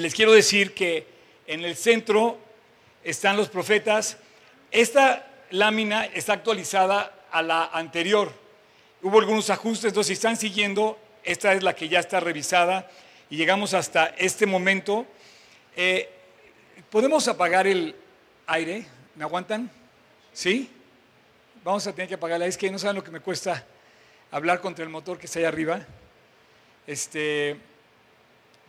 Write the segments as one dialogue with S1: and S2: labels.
S1: les quiero decir que en el centro están los profetas. Esta lámina está actualizada a la anterior. Hubo algunos ajustes, entonces si están siguiendo, esta es la que ya está revisada y llegamos hasta este momento. Eh, ¿Podemos apagar el aire? ¿Me aguantan? ¿Sí? Vamos a tener que apagarla. Es que no saben lo que me cuesta hablar contra el motor que está ahí arriba. Este,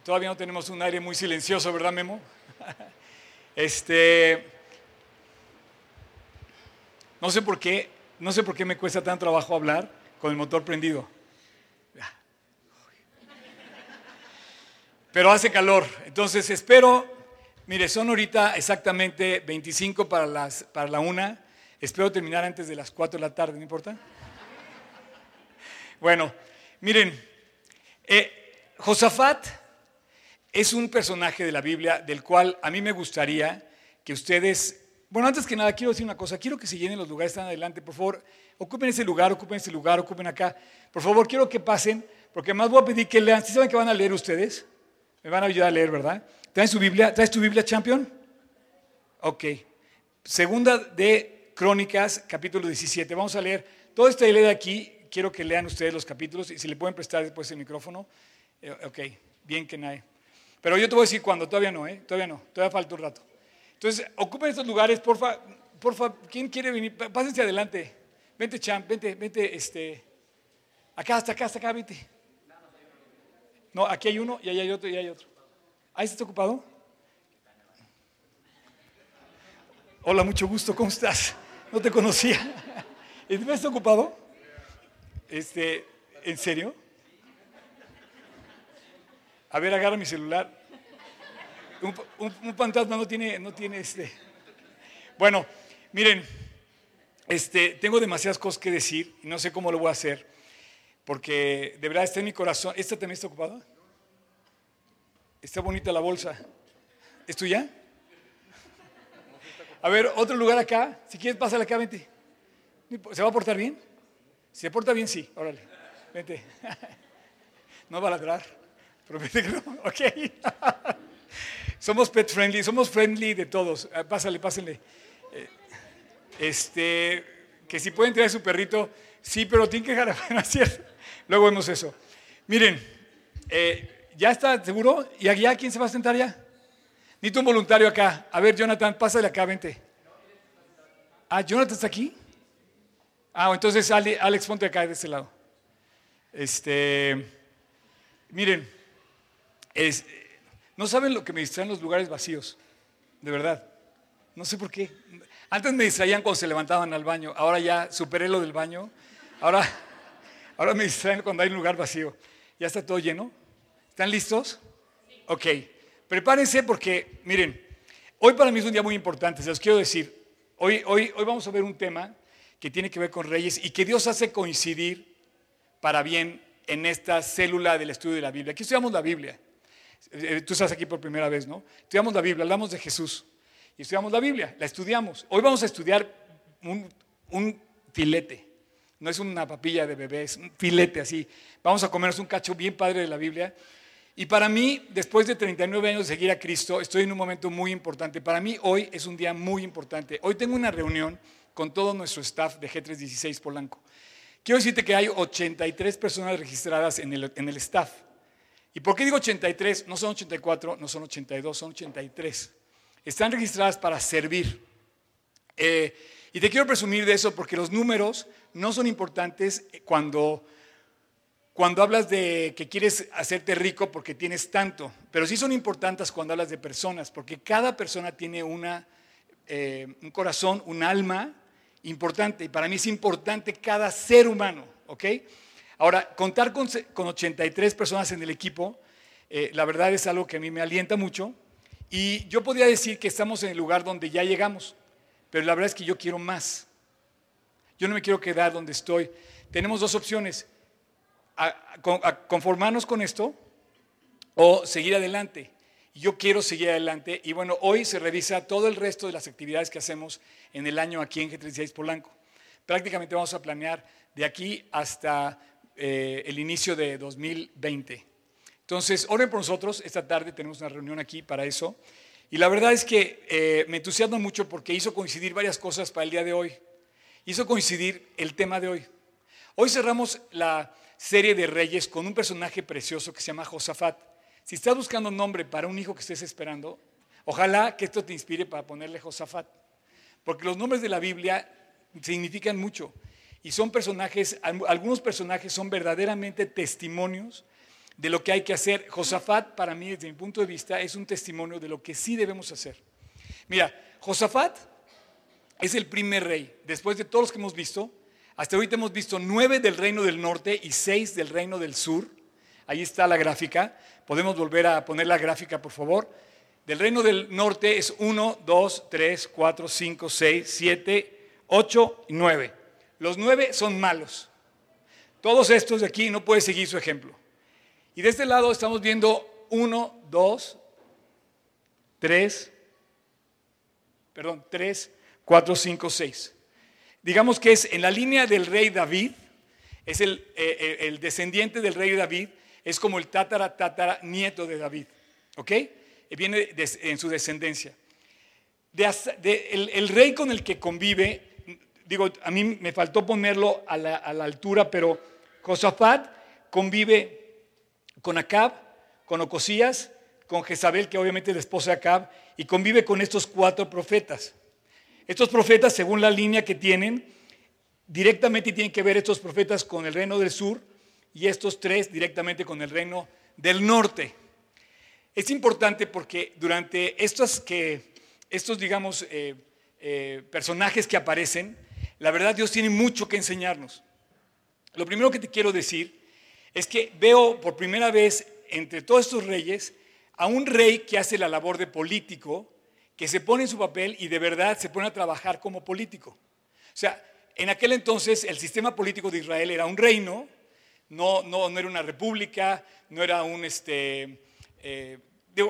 S1: todavía no tenemos un aire muy silencioso, ¿verdad, Memo? Este, no sé por qué, no sé por qué me cuesta tan trabajo hablar con el motor prendido. Pero hace calor, entonces espero, mire, son ahorita exactamente 25 para, las, para la una, espero terminar antes de las 4 de la tarde, ¿no importa? Bueno, miren, eh, Josafat es un personaje de la Biblia del cual a mí me gustaría que ustedes, bueno, antes que nada quiero decir una cosa, quiero que se llenen los lugares, están adelante, por favor, ocupen ese lugar, ocupen ese lugar, ocupen acá, por favor, quiero que pasen, porque más voy a pedir que lean, ¿sí saben que van a leer ustedes? Me van a ayudar a leer, ¿verdad? ¿Traen su Biblia? ¿Traes tu Biblia, champion? Ok. Segunda de Crónicas, capítulo 17. Vamos a leer todo esta idea de aquí. Quiero que lean ustedes los capítulos y si le pueden prestar después el micrófono. Eh, ok, bien que nadie. Pero yo te voy a decir cuándo, todavía no, ¿eh? Todavía no, todavía falta un rato. Entonces, ocupen estos lugares, porfa, porfa, ¿quién quiere venir? Pásense adelante. Vente, champ, vente, vente, este. Acá, hasta acá, hasta acá, vente. No, aquí hay uno y ahí hay otro y hay otro. ¿Ahí está ocupado? Hola, mucho gusto, ¿cómo estás? No te conocía. ¿Estás ocupado? Este, ¿En serio? A ver, agarra mi celular. Un, fantasma no tiene, no tiene este. Bueno, miren, este, tengo demasiadas cosas que decir y no sé cómo lo voy a hacer porque de verdad está en mi corazón. ¿Esta también está ocupada? Está bonita la bolsa. ¿Es tuya? A ver, otro lugar acá. Si quieres, pásale acá, vente. ¿Se va a portar bien? Si se porta bien, sí. Órale, vente. No va a ladrar. Promete que no. Ok. Somos pet friendly, somos friendly de todos. Ah, pásale, pásenle. Eh, este, que si pueden traer su perrito, sí, pero tienen que dejar, ¿no cierto? Luego vemos eso. Miren, eh, ¿ya está seguro? ¿Y allá quién se va a sentar ya? Necesito un voluntario acá. A ver, Jonathan, pásale acá, vente. Ah, Jonathan está aquí. Ah, entonces Alex, ponte acá de este lado. Este, miren, no saben lo que me distraen los lugares vacíos, de verdad. No sé por qué. Antes me distraían cuando se levantaban al baño, ahora ya superé lo del baño. Ahora Ahora me distraen cuando hay un lugar vacío. ¿Ya está todo lleno? ¿Están listos? Ok. Prepárense porque, miren, hoy para mí es un día muy importante, se los quiero decir. Hoy, hoy, hoy vamos a ver un tema que tiene que ver con reyes y que Dios hace coincidir para bien en esta célula del estudio de la Biblia. Aquí estudiamos la Biblia. Eh, tú estás aquí por primera vez, ¿no? Estudiamos la Biblia, hablamos de Jesús y estudiamos la Biblia, la estudiamos. Hoy vamos a estudiar un, un filete no es una papilla de bebé, es un filete así. Vamos a comernos un cacho bien padre de la Biblia. Y para mí, después de 39 años de seguir a Cristo, estoy en un momento muy importante. Para mí hoy es un día muy importante. Hoy tengo una reunión con todo nuestro staff de G316 Polanco. Quiero decirte que hay 83 personas registradas en el, en el staff. ¿Y por qué digo 83? No son 84, no son 82, son 83. Están registradas para servir. Eh, y te quiero presumir de eso porque los números no son importantes cuando, cuando hablas de que quieres hacerte rico porque tienes tanto, pero sí son importantes cuando hablas de personas, porque cada persona tiene una, eh, un corazón, un alma importante. Y para mí es importante cada ser humano, ¿ok? Ahora, contar con, 83 personas en el equipo, eh, la verdad es algo que a mí me alienta mucho. Y yo podría decir que estamos en el lugar donde ya llegamos. Pero la verdad es que yo quiero más. Yo no me quiero quedar donde estoy. Tenemos dos opciones. conformarnos con esto o seguir adelante. Yo quiero seguir adelante y bueno, hoy se revisa todo el resto de las actividades que hacemos en el año aquí en G36 Polanco. Prácticamente vamos a planear de aquí hasta eh, el inicio de 2020. Entonces, oren por nosotros. Esta tarde tenemos una reunión aquí para eso. Y la verdad es que eh, me entusiasma mucho porque hizo coincidir varias cosas para el día de hoy. Hizo coincidir el tema de hoy. Hoy cerramos la serie de reyes con un personaje precioso que se llama Josafat. Si estás buscando un nombre para un hijo que estés esperando, ojalá que esto te inspire para ponerle Josafat. Porque los nombres de la Biblia significan mucho. Y son personajes, algunos personajes son verdaderamente testimonios de lo que hay que hacer. Josafat, para mí, desde mi punto de vista, es un testimonio de lo que sí debemos hacer. Mira, Josafat es el primer rey. Después de todos los que hemos visto, hasta ahorita hemos visto nueve del reino del norte y seis del reino del sur. Ahí está la gráfica. Podemos volver a poner la gráfica, por favor. Del reino del norte es 1, 2, 3, 4, 5, 6, 7, 8 y 9. Los nueve son malos. Todos estos de aquí no pueden seguir su ejemplo. Y de este lado estamos viendo 1, 2, 3, perdón, 3, 4, 5, 6. Digamos que es en la línea del rey David, es el, eh, eh, descendiente del rey David, es como el tatara, tatara, nieto de David. ¿Ok? viene en su descendencia. el, rey con el que convive, digo, a mí me faltó ponerlo a la, altura, pero Josafat convive con Acab, con Ocosías, con Jezabel, que obviamente es la esposa de Acab, y convive con estos cuatro profetas. Estos profetas, según la línea que tienen, directamente tienen que ver estos profetas con el reino del sur y estos tres directamente con el reino del norte. Es importante porque durante estos, que, estos digamos, eh, eh, personajes que aparecen, la verdad Dios tiene mucho que enseñarnos. Lo primero que te quiero decir es que veo por primera vez entre todos estos reyes a un rey que hace la labor de político, que se pone en su papel y de verdad se pone a trabajar como político. O sea, en aquel entonces el sistema político de Israel era un reino, no, no, no era una república, no era un, este, eh,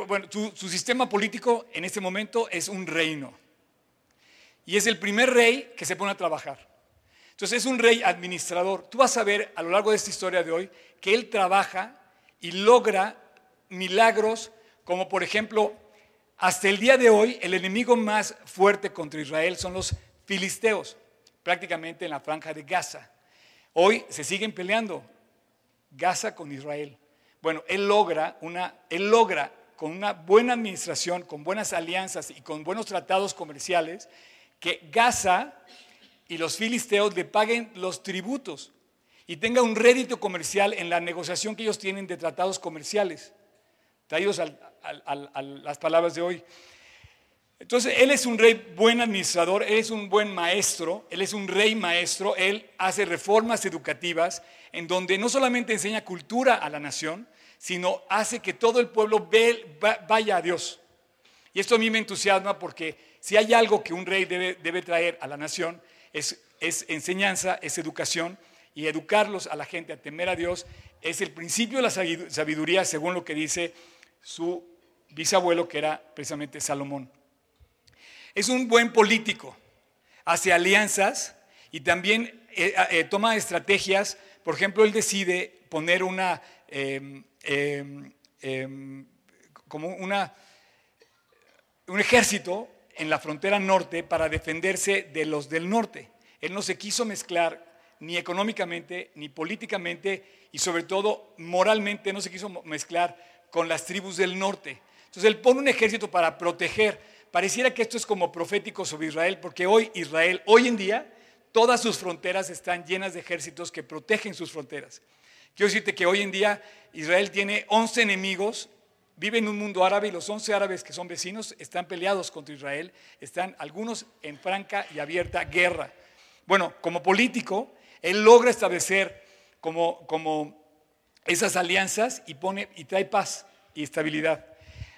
S1: bueno, su, sistema político en este momento es un reino. Y es el primer rey que se pone a trabajar. Entonces es un rey administrador. Tú vas a ver a lo largo de esta historia de hoy que él trabaja y logra milagros como por ejemplo, hasta el día de hoy el enemigo más fuerte contra Israel son los filisteos, prácticamente en la franja de Gaza. Hoy se siguen peleando Gaza con Israel. Bueno, él logra, una, él logra con una buena administración, con buenas alianzas y con buenos tratados comerciales, que Gaza y los filisteos le paguen los tributos y tenga un rédito comercial en la negociación que ellos tienen de tratados comerciales, traídos a las palabras de hoy. Entonces, él es un rey buen administrador, él es un buen maestro, él es un rey maestro, él hace reformas educativas en donde no solamente enseña cultura a la nación, sino hace que todo el pueblo vaya a Dios. Y esto a mí me entusiasma porque si hay algo que un rey debe, traer a la nación, es, enseñanza, es educación, y educarlos a la gente a temer a Dios es el principio de la sabiduría, según lo que dice su bisabuelo, que era precisamente Salomón. Es un buen político, hace alianzas y también eh, eh, toma estrategias. Por ejemplo, él decide poner una em, Em, em, como una, un ejército en la frontera norte para defenderse de los del norte. Él no se quiso mezclar ni económicamente, ni políticamente, y sobre todo moralmente no se quiso mezclar con las tribus del norte. Entonces él pone un ejército para proteger. Pareciera que esto es como profético sobre Israel, porque hoy Israel, hoy en día, todas sus fronteras están llenas de ejércitos que protegen sus fronteras. Quiero decirte que hoy en día Israel tiene 11 enemigos, vive en un mundo árabe y los 11 árabes que son vecinos están peleados contra Israel, están algunos en franca y abierta guerra. Bueno, como político, él logra establecer como, como esas alianzas y, pone, y trae paz y estabilidad.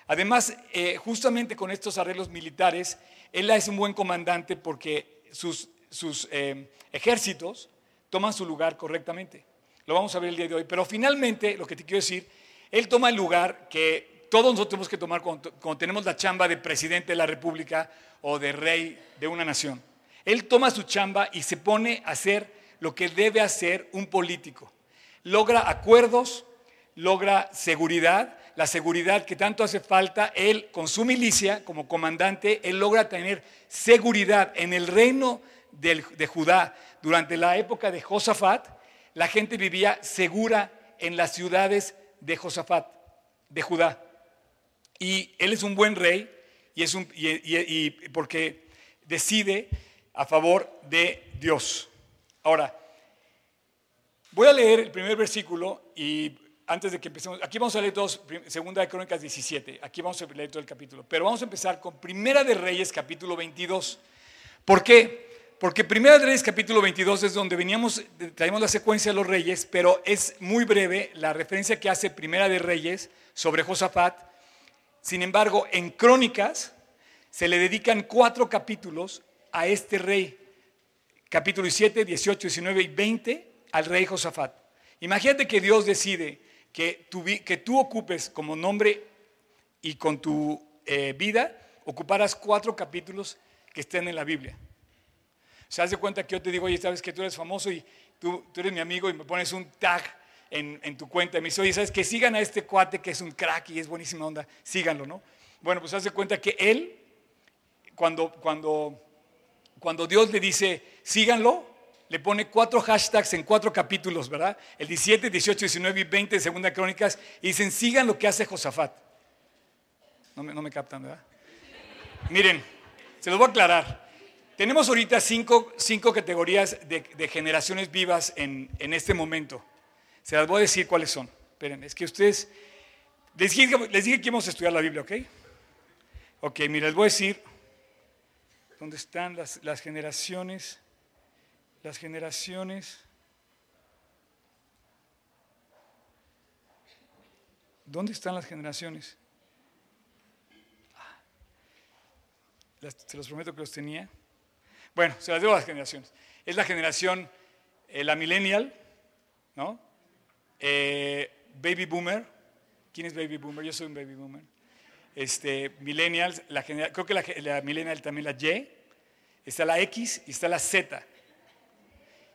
S1: Además, eh, justamente con estos arreglos militares, él es un buen comandante porque sus, sus eh, ejércitos toman su lugar correctamente. Lo vamos a ver el día de hoy. Pero finalmente, lo que te quiero decir, él toma el lugar que todos nosotros tenemos que tomar cuando, tenemos la chamba de presidente de la República o de rey de una nación. Él toma su chamba y se pone a hacer lo que debe hacer un político. Logra acuerdos, logra seguridad, la seguridad que tanto hace falta. Él, con su milicia como comandante, él logra tener seguridad en el reino de Judá. Durante la época de Josafat, la gente vivía segura en las ciudades de Josafat, de Judá. Y él es un buen rey y, es un, y porque decide a favor de Dios. Ahora, voy a leer el primer versículo y antes de que empecemos, aquí vamos a leer dos, segunda de Crónicas 17, aquí vamos a leer todo el capítulo, pero vamos a empezar con Primera de Reyes capítulo 22. ¿Por qué? Porque Primera de Reyes capítulo 22 es donde veníamos, traemos la secuencia de los reyes, pero es muy breve la referencia que hace Primera de Reyes sobre Josafat. Sin embargo, en Crónicas se le dedican cuatro capítulos a este rey. Capítulo 7, 18, 19 y 20 al rey Josafat. Imagínate que Dios decide que tú, ocupes como nombre y con tu eh, vida, ocuparas cuatro capítulos que estén en la Biblia. Se hace cuenta que yo te digo, oye, sabes que tú eres famoso y tú, tú eres mi amigo y me pones un tag en, en, tu cuenta y me dice, oye, sabes que sigan a este cuate que es un crack y es buenísima onda, síganlo, ¿no? Bueno, pues hace cuenta que él, cuando, cuando, cuando Dios le dice, síganlo, le pone cuatro hashtags en cuatro capítulos, ¿verdad? El 17, 18, 19 y 20 de Segunda Crónicas, y dicen, sigan lo que hace Josafat. No me, no me captan, ¿verdad? Miren, se los voy a aclarar. Tenemos ahorita cinco, cinco categorías de, generaciones vivas en, en, este momento. Se las voy a decir cuáles son. Esperen, es que ustedes, les dije, que íbamos a estudiar la Biblia, ¿ok? Ok, mira, les voy a decir dónde están las, las generaciones las generaciones. ¿Dónde están las generaciones? se los prometo que los tenía. Bueno, se las debo a las generaciones. Es la generación, eh, la millennial, ¿no? Eh, baby boomer. ¿Quién es baby boomer? Yo soy un baby boomer. Este, millennials, la creo que la, la millennial también la Y. Está la X y está la Z.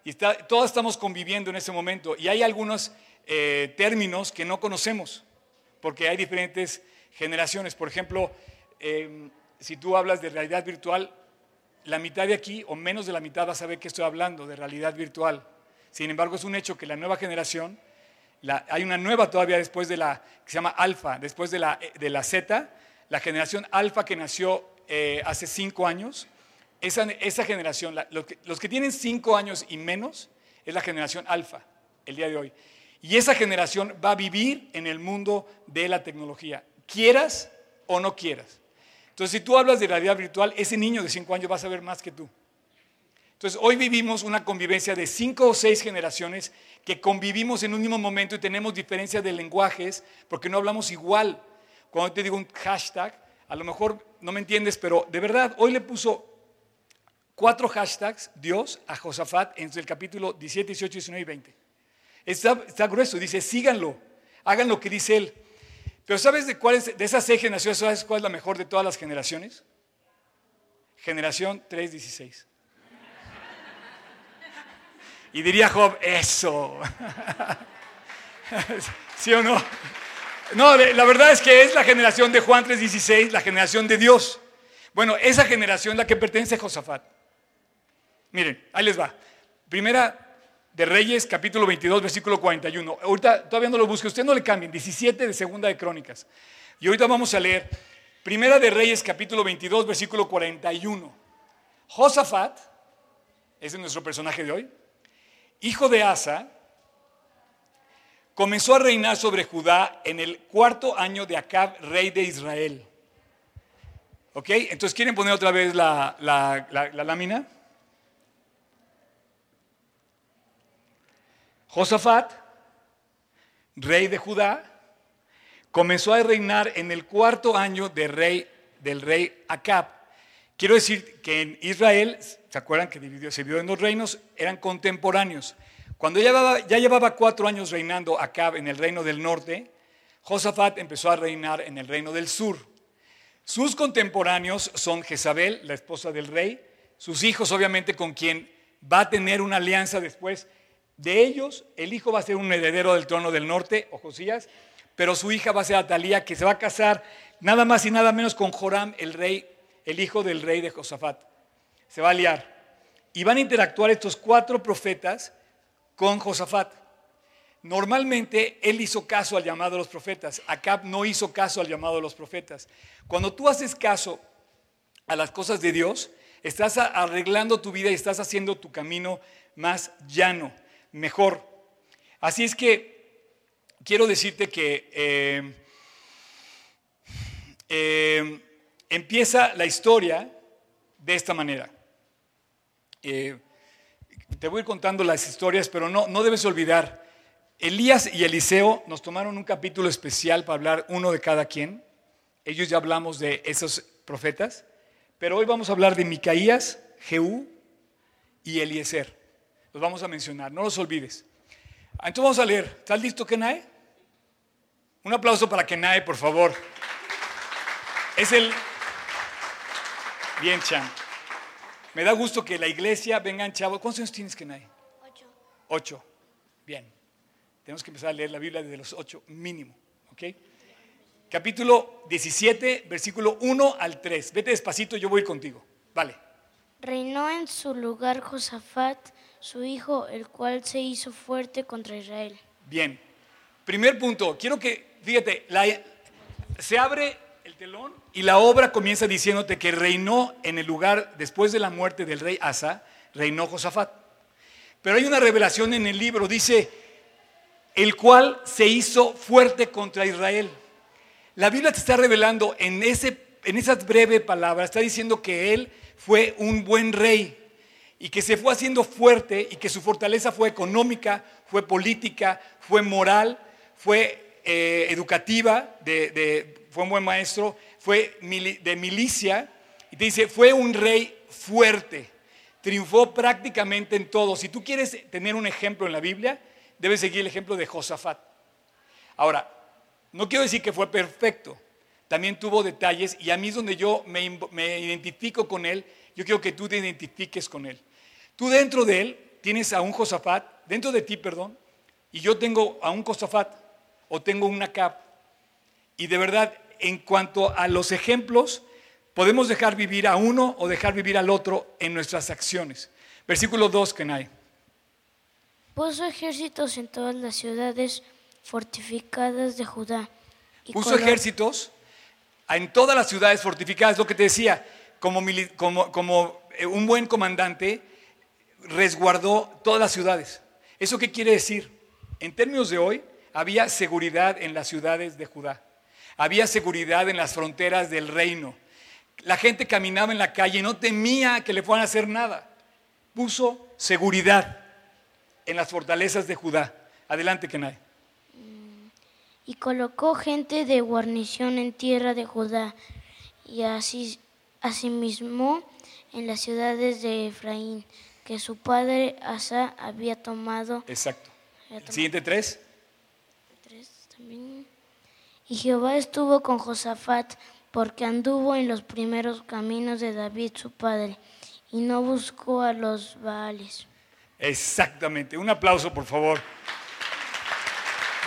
S1: Y todos estamos conviviendo en ese momento. Y hay algunos eh, términos que no conocemos, porque hay diferentes generaciones. Por ejemplo, em, si tú hablas de realidad virtual, la mitad de aquí o menos de la mitad va a saber que estoy hablando de realidad virtual. Sin embargo, es un hecho que la nueva generación, hay una nueva todavía después de la, que se llama alfa, después de la, de la Z, la generación alfa que nació eh, hace cinco años, esa, generación, los, que, tienen cinco años y menos, es la generación alfa, el día de hoy. Y esa generación va a vivir en el mundo de la tecnología, quieras o no quieras. Entonces, si tú hablas de realidad virtual, ese niño de cinco años va a saber más que tú. Entonces, hoy vivimos una convivencia de cinco o seis generaciones que convivimos en un mismo momento y tenemos diferencias de lenguajes porque no hablamos igual. Cuando te digo un hashtag, a lo mejor no me entiendes, pero de verdad, hoy le puso cuatro hashtags Dios a Josafat en el capítulo 17, 18, 19 y 20. Está, grueso, dice, síganlo, hagan lo que dice él. Pero ¿sabes de cuál es, de esas seis generaciones, sabes cuál es la mejor de todas las generaciones? Generación 316. Y diría Job, eso. ¿Sí o no? No, la verdad es que es la generación de Juan 3:16, la generación de Dios. Bueno, esa generación la que pertenece a Josafat. Miren, ahí les va. Primera de Reyes, capítulo 22, versículo 41. Ahorita todavía no lo busque, usted no le cambien. 17 de Segunda de Crónicas. Y ahorita vamos a leer Primera de Reyes, capítulo 22, versículo 41. Josafat, ese es nuestro personaje de hoy, hijo de Asa, comenzó a reinar sobre Judá en el cuarto año de Acab, rey de Israel. ¿Ok? Entonces, ¿quieren poner otra vez la, la lámina? Josafat, rey de Judá, comenzó a reinar en el cuarto año rey, del rey Acab. Quiero decir que en Israel, ¿se acuerdan que se dividió en dos reinos? Eran contemporáneos. Cuando ya llevaba, ya llevaba cuatro años reinando Acab en el reino del norte, Josafat empezó a reinar en el reino del sur. Sus contemporáneos son Jezabel, la esposa del rey, sus hijos obviamente con quien va a tener una alianza después De ellos, el hijo va a ser un heredero del trono del norte, o Josías, pero su hija va a ser Atalía, que se va a casar nada más y nada menos con Joram, el rey, el hijo del rey de Josafat. Se va a liar. Y van a interactuar estos cuatro profetas con Josafat. Normalmente él hizo caso al llamado de los profetas. Acab no hizo caso al llamado de los profetas. Cuando tú haces caso a las cosas de Dios, estás arreglando tu vida y estás haciendo tu camino más llano, mejor. Así es que quiero decirte que eh, eh, empieza la historia de esta manera. Eh, te voy a ir contando las historias, pero no, no debes olvidar, Elías y Eliseo nos tomaron un capítulo especial para hablar uno de cada quien. Ellos ya hablamos de esos profetas, pero hoy vamos a hablar de Micaías, Jehú y Eliezer. Los vamos a mencionar, no los olvides. Entonces vamos a leer. ¿Estás listo, Kenae? Un aplauso para Kenae, por favor. Es el... Bien, Chan. Me da gusto que la iglesia vengan chavos. ¿Cuántos años tienes, Kenai? Ocho. Ocho. Bien. Tenemos que empezar a leer la Biblia desde los ocho mínimo. ¿Ok? Capítulo 17, versículo 1 al 3. Vete despacito, yo voy contigo. Vale.
S2: Reinó en su lugar Josafat, su hijo, el cual se hizo fuerte contra Israel.
S1: Bien. Primer punto. Quiero que, fíjate, la, se abre el telón y la obra comienza diciéndote que reinó en el lugar, después de la muerte del rey Asa, reinó Josafat. Pero hay una revelación en el libro, dice, el cual se hizo fuerte contra Israel. La Biblia te está revelando en, ese, en esas breves palabras, está diciendo que él fue un buen rey y que se fue haciendo fuerte y que su fortaleza fue económica, fue política, fue moral, fue eh, educativa, fue un buen maestro, fue de milicia, y te dice, fue un rey fuerte, triunfó prácticamente en todo. Si tú quieres tener un ejemplo en la Biblia, debes seguir el ejemplo de Josafat. Ahora, no quiero decir que fue perfecto, también tuvo detalles y a mí es donde yo me identifico con él, yo quiero que tú te identifiques con él. Tú dentro de él tienes a un Josafat, dentro de ti, perdón, y yo tengo a un Josafat o tengo una cap y de verdad, en cuanto a los ejemplos, podemos dejar vivir a uno o dejar vivir al otro en nuestras acciones. Versículo 2, Kenai.
S2: Puso ejércitos en todas las ciudades fortificadas de Judá.
S1: Puso ejércitos en todas las ciudades fortificadas, lo que te decía, como, como, como eh, un buen comandante, resguardó todas las ciudades. ¿Eso qué quiere decir? En términos de hoy, había seguridad en las ciudades de Judá. Había seguridad en las fronteras del reino. La gente caminaba en la calle y no temía que le fueran a hacer nada. Puso seguridad en las fortalezas de Judá. Adelante, Kenai.
S2: Y colocó gente de guarnición en tierra de Judá y así, asimismo en las ciudades de Efraín, que su padre Asa había tomado.
S1: Exacto. Siguiente tres.
S2: Tres también. Y Jehová estuvo con Josafat, porque anduvo en los primeros caminos de David su padre, y no buscó a los Baales.
S1: Exactamente. Un aplauso, por favor.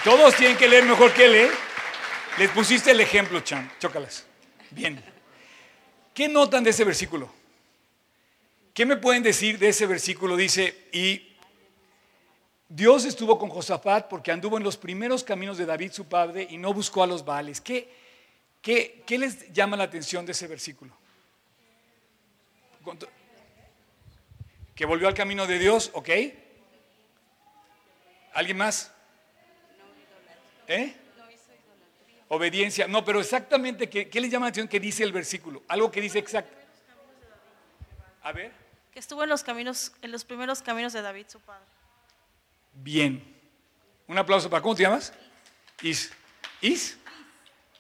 S1: Todos tienen que leer mejor que él, ¿eh? Les pusiste el ejemplo, Chan. Chócalas. Bien. ¿Qué notan de ese versículo? ¿Qué me pueden decir de ese versículo? Dice, y Dios estuvo con Josafat porque anduvo en los primeros caminos de David su padre y no buscó a los Baales. ¿Qué, qué, qué les llama la atención de ese versículo? Que volvió al camino de Dios, ¿ok? ¿Alguien más? ¿Eh? Obediencia. No, pero exactamente, ¿qué, ¿qué les llama la atención que dice el versículo? Algo que dice exacto. A ver.
S3: Que estuvo en los caminos, en los primeros caminos de David, su padre
S1: bien. Un aplauso para, ¿cómo te llamas? Is. ¿Is?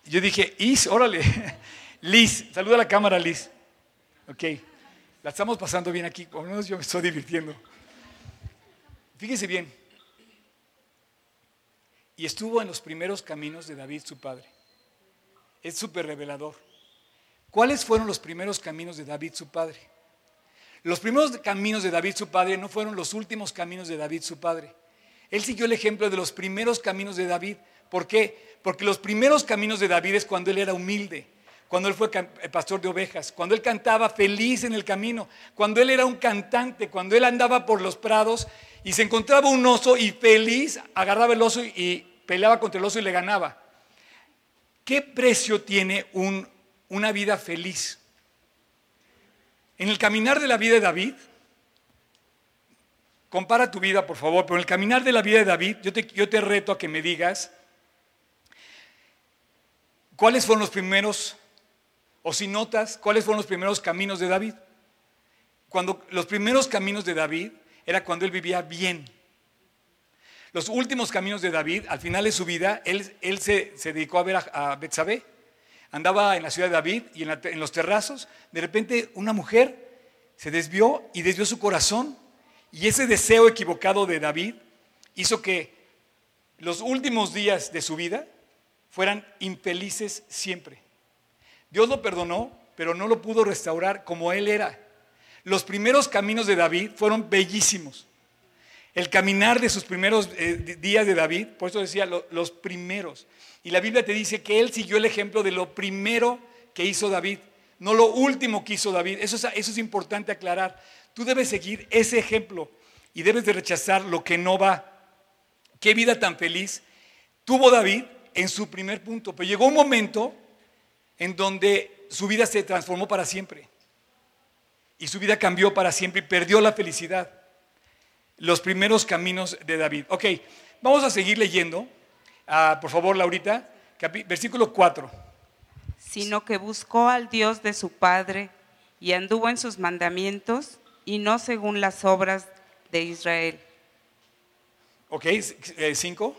S1: Yo dije, Is, órale. Liz, saluda a la cámara, Liz. Ok, la estamos pasando bien aquí, por lo menos yo me estoy divirtiendo. Fíjense bien. Y estuvo en los primeros caminos de David, su padre. Es súper revelador. ¿Cuáles fueron los primeros caminos de David, su padre? Los primeros caminos de David, su padre, no fueron los últimos caminos de David, su padre. Él siguió el ejemplo de los primeros caminos de David. ¿Por qué? Porque los primeros caminos de David es cuando él era humilde, cuando él fue eh, pastor de ovejas, cuando él cantaba feliz en el camino, cuando él era un cantante, cuando él andaba por los prados y se encontraba un oso y feliz agarraba el oso y peleaba contra el oso y le ganaba. ¿Qué precio tiene una vida feliz? En el caminar de la vida de David, compara tu vida por favor, pero en el caminar de la vida de David, yo te, reto a que me digas cuáles fueron los primeros, o si notas, cuáles fueron los primeros caminos de David. Cuando los primeros caminos de David era cuando él vivía bien. Los últimos caminos de David, al final de su vida, él, él se, dedicó a ver a, a Betsabé. Andaba en la ciudad de David y en, los terrazos. De repente una mujer se desvió y desvió su corazón. Y ese deseo equivocado de David hizo que los últimos días de su vida fueran infelices siempre. Dios lo perdonó, pero no lo pudo restaurar como él era. Los primeros caminos de David fueron bellísimos. El caminar de sus primeros eh, días de David, por eso decía los primeros. Y la Biblia te dice que él siguió el ejemplo de lo primero que hizo David, no lo último que hizo David. Eso es, eso es importante aclarar. Tú debes seguir ese ejemplo y debes de rechazar lo que no va. Qué vida tan feliz tuvo David en su primer punto, pero llegó un momento en donde su vida se transformó para siempre. Y su vida cambió para siempre y perdió la felicidad. Los primeros caminos de David. Ok, vamos a seguir leyendo. Ah, por favor, Laurita, versículo 4.
S4: Sino que buscó al Dios de su Padre y anduvo en sus mandamientos y no según las obras de Israel.
S1: Ok, 5.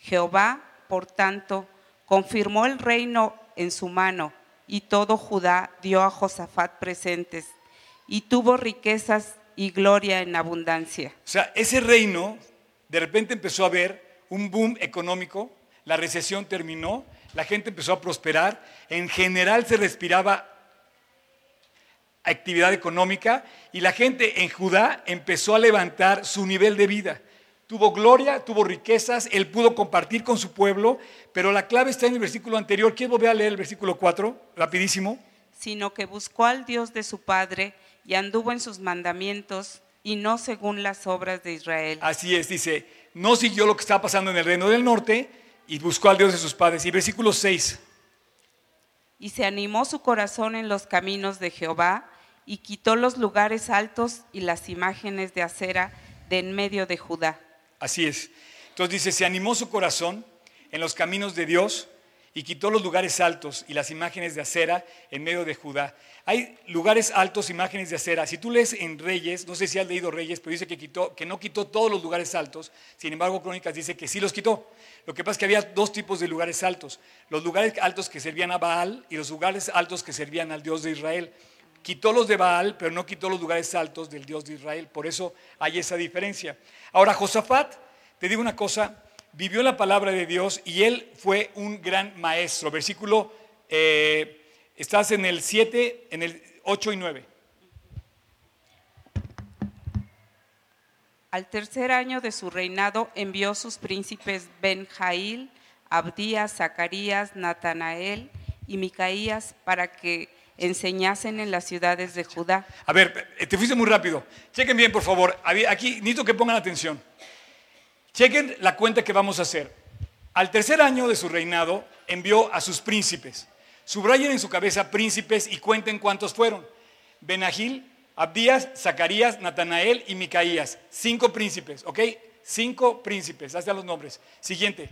S4: Jehová, por tanto, confirmó el reino en su mano, y todo Judá dio a Josafat presentes, y tuvo riquezas y gloria en abundancia.
S1: O sea, ese reino de repente empezó a ver un boom económico, la recesión terminó, la gente empezó a prosperar, en general se respiraba actividad económica y la gente en Judá empezó a levantar su nivel de vida tuvo gloria, tuvo riquezas, él pudo compartir con su pueblo, pero la clave está en el versículo anterior. ¿Quieres volver a leer el versículo 4? Rapidísimo.
S4: Sino que buscó al Dios de su padre y anduvo en sus mandamientos y no según las obras de Israel.
S1: Así es, dice, no siguió lo que estaba pasando en el reino del norte y buscó al Dios de sus padres. Y versículo 6.
S4: Y se animó su corazón en los caminos de Jehová y quitó los lugares altos y las imágenes de acera de en medio de Judá.
S1: Así es. Entonces dice, se animó su corazón en los caminos de Dios y quitó los lugares altos y las imágenes de acera en medio de Judá. Hay lugares altos, imágenes de acera. Si tú lees en Reyes, no sé si has leído Reyes, pero dice que, que no quitó todos los lugares altos. Sin embargo, Crónicas dice que sí los quitó. Lo que pasa es que había dos tipos de lugares altos. Los lugares altos que servían a Baal y los lugares altos que servían al Dios de Israel. Quitó los de Baal, pero no quitó los lugares altos del Dios de Israel. Por eso hay esa diferencia. Ahora, Josafat, te digo una cosa, vivió la palabra de Dios y él fue un gran maestro. Versículo, eh, estás en el 7, en el 8 y 9.
S4: Al tercer año de su reinado envió sus príncipes Ben-Jail, Abdías, Zacarías, Natanael y Micaías para que enseñasen en las ciudades de Judá.
S1: A ver, te fuiste muy rápido. Chequen bien, por favor. Aquí necesito que pongan atención. Chequen la cuenta que vamos a hacer. Al tercer año de su reinado envió a sus príncipes. Subrayen en su cabeza príncipes y cuenten cuántos fueron. Benagil, Abdías, Zacarías, Natanael y Micaías. Cinco príncipes, ¿ok? Cinco príncipes. Hazte los nombres. Siguiente.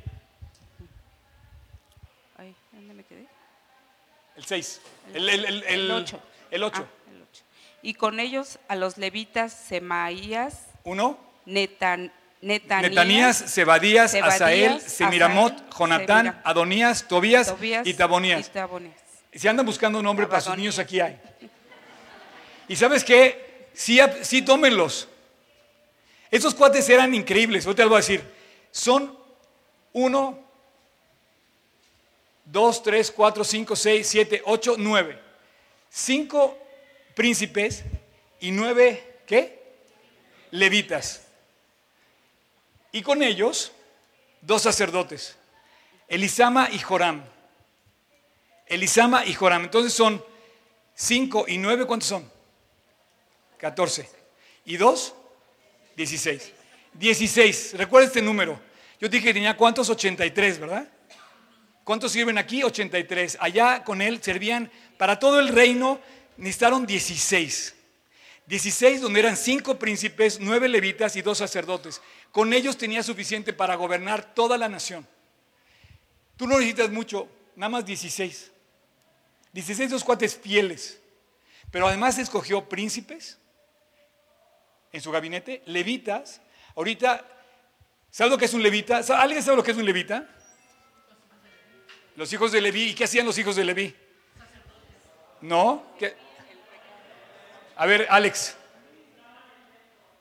S1: El 6. El 8. El 8.
S4: Ah, y con ellos a los levitas Semaías.
S1: Uno.
S4: Netan,
S1: Netanías, Netanías Sebadías, Asael, Semiramot, Jonatán, Adonías, Tobías, y Tabonías. Si andan buscando un nombre para sus niños, aquí hay. Y sabes qué? Sí, sí tómenlos. Estos cuates eran increíbles. Ahorita les voy a decir. Son uno, 2, 3, 4, 5, 6, 7, 8, 9. Cinco príncipes y nueve, ¿qué? Levitas. Y con ellos, dos sacerdotes, Elisama y Joram. Elisama y Joram. Entonces son cinco y nueve, ¿cuántos son? 14. ¿Y dos? 16. 16. Recuerda este número. Yo dije que tenía cuántos? 83, ¿verdad? ¿Cuántos sirven aquí? 83. Allá con él servían para todo el reino, necesitaron 16. 16 donde eran cinco príncipes, nueve levitas y dos sacerdotes. Con ellos tenía suficiente para gobernar toda la nación. Tú no necesitas mucho, nada más 16. 16 dos cuates fieles. Pero además escogió príncipes en su gabinete, levitas. Ahorita, ¿sabes lo que es un levita? ¿Alguien sabe lo que es un levita? Los hijos de Leví. ¿Y qué hacían los hijos de Leví? ¿No? A ver, Alex.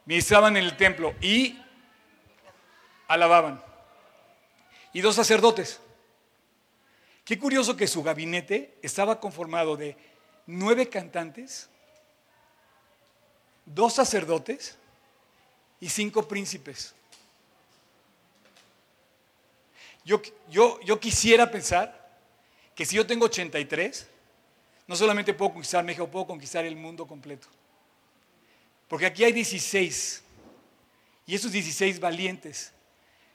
S1: Ministraban en el templo y alababan. Y dos sacerdotes. Qué curioso que su gabinete estaba conformado de nueve cantantes, dos sacerdotes y cinco príncipes. Yo, yo, yo quisiera pensar que si yo tengo 83, no solamente puedo conquistar México, puedo conquistar el mundo completo. Porque aquí hay 16. Y esos 16 valientes.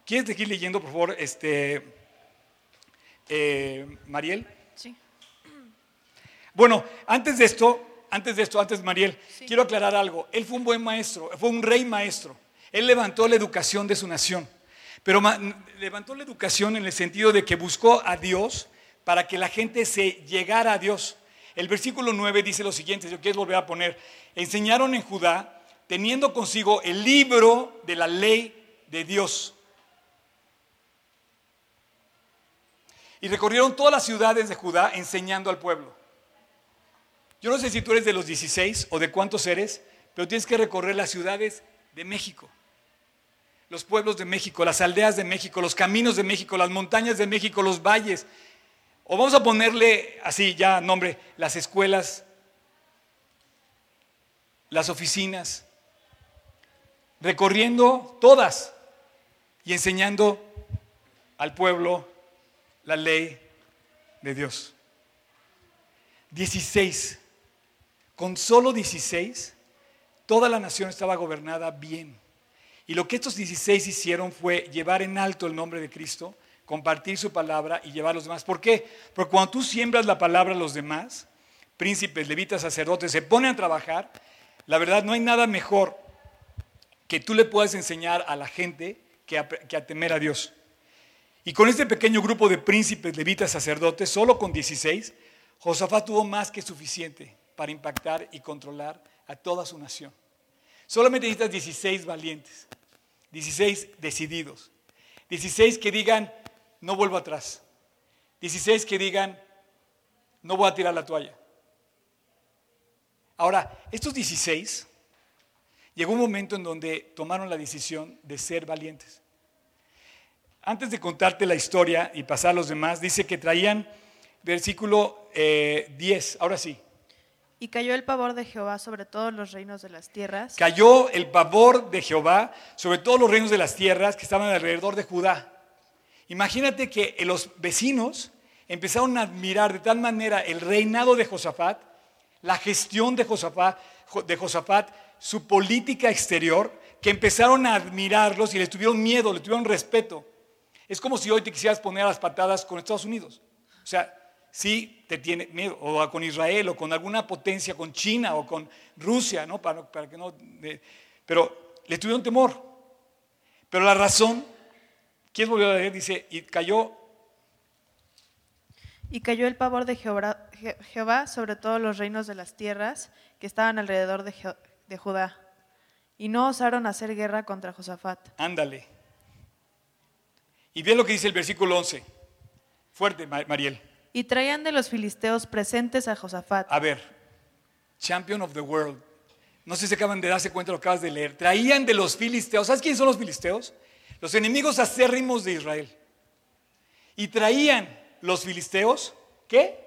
S1: ¿Quieres seguir leyendo, por favor, este, eh, Mariel?
S3: Sí.
S1: Bueno, antes de esto, antes de esto, antes Mariel, quiero aclarar algo. Él fue un buen maestro, fue un rey maestro. Él levantó la educación de su nación. Pero levantó la educación en el sentido de que buscó a Dios para que la gente se llegara a Dios. El versículo 9 dice lo siguiente, yo quiero volver a poner, enseñaron en Judá teniendo consigo el libro de la ley de Dios. Y recorrieron todas las ciudades de Judá enseñando al pueblo. Yo no sé si tú eres de los 16 o de cuántos eres, pero tienes que recorrer las ciudades de México. Los pueblos de México, las aldeas de México, los caminos de México, las montañas de México, los valles, o vamos a ponerle así ya nombre, las escuelas, las oficinas, recorriendo todas y enseñando al pueblo la ley de Dios. 16. Con solo 16, toda la nación estaba gobernada bien. Y lo que estos 16 hicieron fue llevar en alto el nombre de Cristo compartir su palabra y llevar a los demás. ¿Por qué? Porque cuando tú siembras la palabra a los demás, príncipes, levitas, sacerdotes, se ponen a trabajar, la verdad no hay nada mejor que tú le puedas enseñar a la gente que a, que a temer a Dios. Y con este pequeño grupo de príncipes, levitas, sacerdotes, solo con 16, Josafat tuvo más que suficiente para impactar y controlar a toda su nación. Solamente necesitas 16 valientes, 16 decididos, 16 que digan, no vuelvo atrás. 16 que digan, no voy a tirar la toalla. Ahora, estos 16, llegó un momento en donde tomaron la decisión de ser valientes. Antes de contarte la historia y pasar a los demás, dice que traían versículo 10, eh, ahora sí.
S3: Y cayó el pavor de Jehová sobre todos los reinos de las tierras.
S1: Cayó el pavor de Jehová sobre todos los reinos de las tierras que estaban alrededor de Judá. Imagínate que los vecinos empezaron a admirar de tal manera el reinado de Josafat, la gestión de Josafat, de Josafat, su política exterior, que empezaron a admirarlos y les tuvieron miedo, les tuvieron respeto. Es como si hoy te quisieras poner a las patadas con Estados Unidos. O sea, sí te tiene miedo, o con Israel, o con alguna potencia, con China, o con Rusia, ¿no? Para, para que no pero les tuvieron temor. Pero la razón ¿Quién volvió a leer? Dice, y cayó.
S3: Y cayó el pavor de Jehová, sobre todos los reinos de las tierras que estaban alrededor de, Judá. Y no osaron hacer guerra contra Josafat.
S1: Ándale. Y ve lo que dice el versículo 11. Fuerte, Mariel.
S3: Y traían de los filisteos presentes a Josafat.
S1: A ver, champion of the world. No sé si acaban de darse cuenta lo que acabas de leer. Traían de los filisteos. ¿Sabes quiénes son los filisteos? los enemigos acérrimos de Israel. Y traían los filisteos, ¿qué?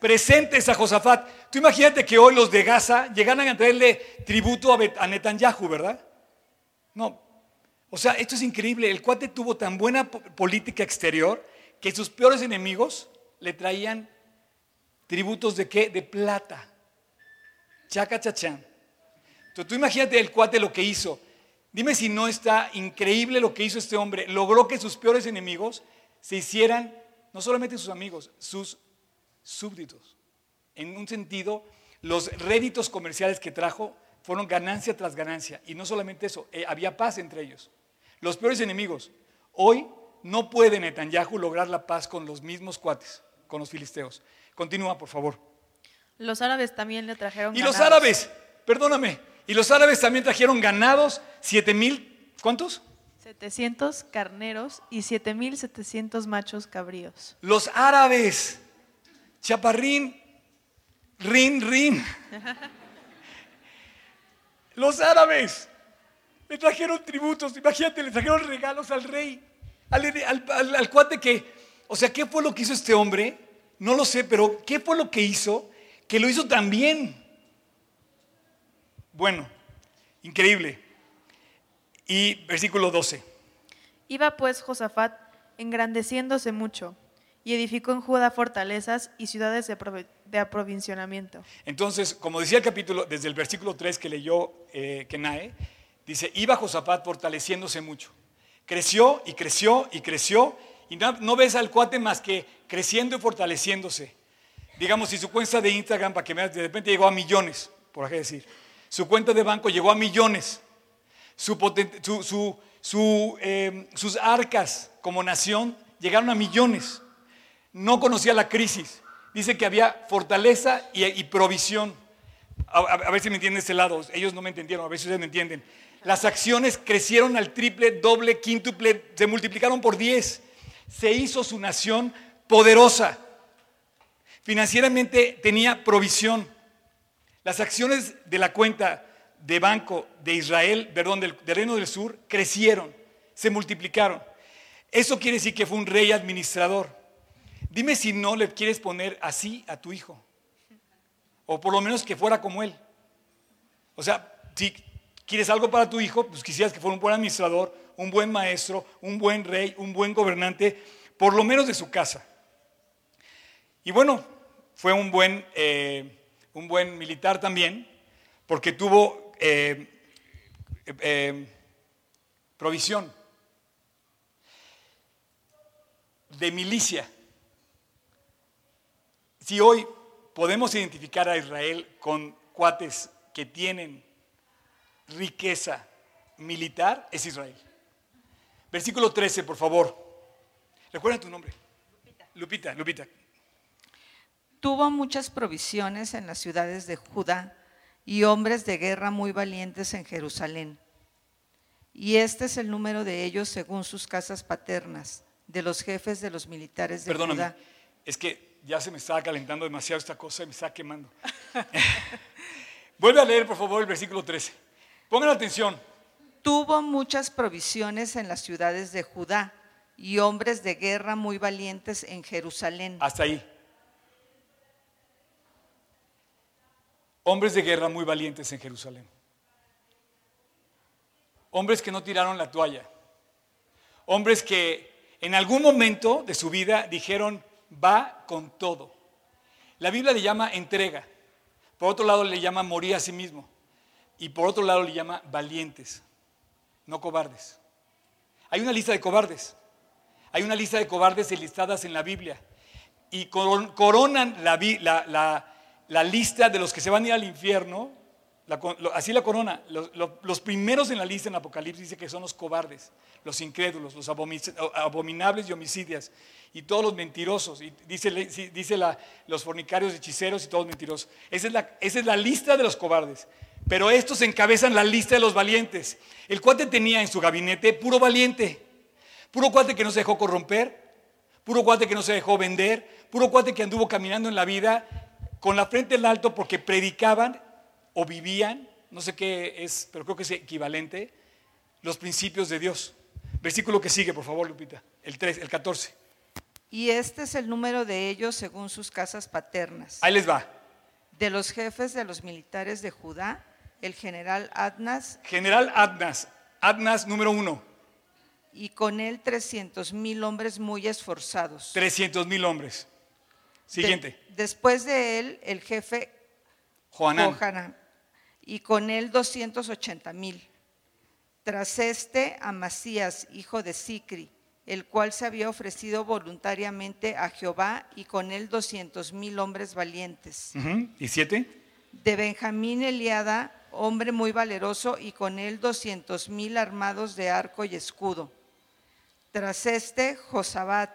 S1: Presentes a Josafat. Tú imagínate que hoy los de Gaza llegaran a traerle tributo a Netanyahu, ¿verdad? No. O sea, esto es increíble. El cuate tuvo tan buena po- política exterior que sus peores enemigos le traían tributos de qué? De plata. Chaca chachán. Entonces tú imagínate el cuate lo que hizo. Dime si no está increíble lo que hizo este hombre. Logró que sus peores enemigos se hicieran no solamente sus amigos, sus súbditos. En un sentido, los réditos comerciales que trajo fueron ganancia tras ganancia. Y no solamente eso, eh, había paz entre ellos. Los peores enemigos. Hoy no puede Netanyahu lograr la paz con los mismos cuates, con los filisteos. Continúa, por favor.
S3: Los árabes también le trajeron
S1: Y los
S3: ganados.
S1: árabes, perdóname, y los árabes también trajeron ganados, siete mil, ¿cuántos?
S3: 700 carneros y 7700 machos cabríos.
S1: Los árabes, chaparrín, rin, rin. Los árabes le trajeron tributos, imagínate, le trajeron regalos al rey, al, al- al- al cuate que, o sea, ¿qué fue lo que hizo este hombre? No lo sé, pero ¿qué fue lo que hizo? Que lo hizo tan bien. Bueno, increíble. Y versículo 12.
S3: Iba pues Josafat engrandeciéndose mucho y edificó en Judá fortalezas y ciudades de, aprove- de aprovisionamiento.
S1: Entonces, como decía el capítulo, desde el versículo 3 que leyó eh, Kenae, dice, iba Josafat fortaleciéndose mucho. Creció y creció y creció y no, no ves al cuate más que creciendo y fortaleciéndose. Digamos, si su cuenta de Instagram, para que veas, de repente llegó a millones, por así decir. Su cuenta de banco llegó a millones. Su su- su- eh, sus arcas como nación llegaron a millones. No conocía la crisis. Dice que había fortaleza y, provisión. A ver si me entienden este lado. Ellos no me entendieron, a ver si ustedes me entienden. Las acciones crecieron al triple, doble, quíntuple, se multiplicaron por 10. Se hizo su nación poderosa. Financieramente tenía provisión. Las acciones de la cuenta de banco de Israel, perdón, del, Reino del Sur, crecieron, se multiplicaron. Eso quiere decir que fue un rey administrador. Dime si no le quieres poner así a tu hijo. O por lo menos que fuera como él. O sea, si quieres algo para tu hijo, pues quisieras que fuera un buen administrador, un buen maestro, un buen rey, un buen gobernante, por lo menos de su casa. Y bueno, fue un buen, eh, un buen militar también, porque tuvo eh, eh, provisión de milicia. Si hoy podemos identificar a Israel con cuates que tienen riqueza militar, es Israel. Versículo 13, por favor. Recuerda tu nombre. Lupita, Lupita.
S5: Tuvo muchas provisiones en las ciudades de Judá y hombres de guerra muy valientes en Jerusalén. Y este es el número de ellos según sus casas paternas, de los jefes de los militares de
S1: Perdóname,
S5: Judá.
S1: es que ya se me estaba calentando demasiado esta cosa y me está quemando. Vuelve a leer, por favor, el versículo 13. Pongan atención.
S5: Tuvo muchas provisiones en las ciudades de Judá y hombres de guerra muy valientes en Jerusalén.
S1: Hasta ahí. Hombres de guerra muy valientes en Jerusalén. Hombres que no tiraron la toalla. Hombres que en algún momento de su vida dijeron, va con todo. La Biblia le llama entrega. Por otro lado le llama morir a sí mismo. Y por otro lado le llama valientes, no cobardes. Hay una lista de cobardes. Hay una lista de cobardes enlistadas en la Biblia. Y coron- coronan la, la- la- la lista de los que se van a ir al infierno. lo- así la corona. Los, lo- los primeros en la lista en Apocalipsis dice que son los cobardes, los incrédulos, los abomi- abominables y homicidias. Y todos los mentirosos. Y dice, dice los fornicarios, hechiceros y todos mentirosos. Esa es, esa es la lista de los cobardes. Pero estos encabezan la lista de los valientes. El cuate tenía en su gabinete puro valiente. Puro cuate que no se dejó corromper, puro cuate que no se dejó vender, puro cuate que anduvo caminando en la vida con la frente en alto porque predicaban o vivían, no sé qué es, pero creo que es equivalente, los principios de Dios. Versículo que sigue, por favor, Lupita, el 3, el 14.
S5: Y este es el número de ellos según sus casas paternas.
S1: Ahí les va.
S5: De los jefes de los militares de Judá, el general Adnas,
S1: General Adnas, Adnas número uno.
S5: y con él 300 mil hombres muy esforzados.
S1: 300 mil hombres. Siguiente.
S5: De- después de él, el jefe
S1: Joanán.
S5: Johanán, y con él 280 mil. Tras este, Amasías, hijo de Sicri, el cual se había ofrecido voluntariamente a Jehová, y con él 200 mil hombres valientes.
S1: ¿Y siete?
S5: De Benjamín Eliada, hombre muy valeroso, y con él 200 mil armados de arco y escudo. Tras este, Josabat,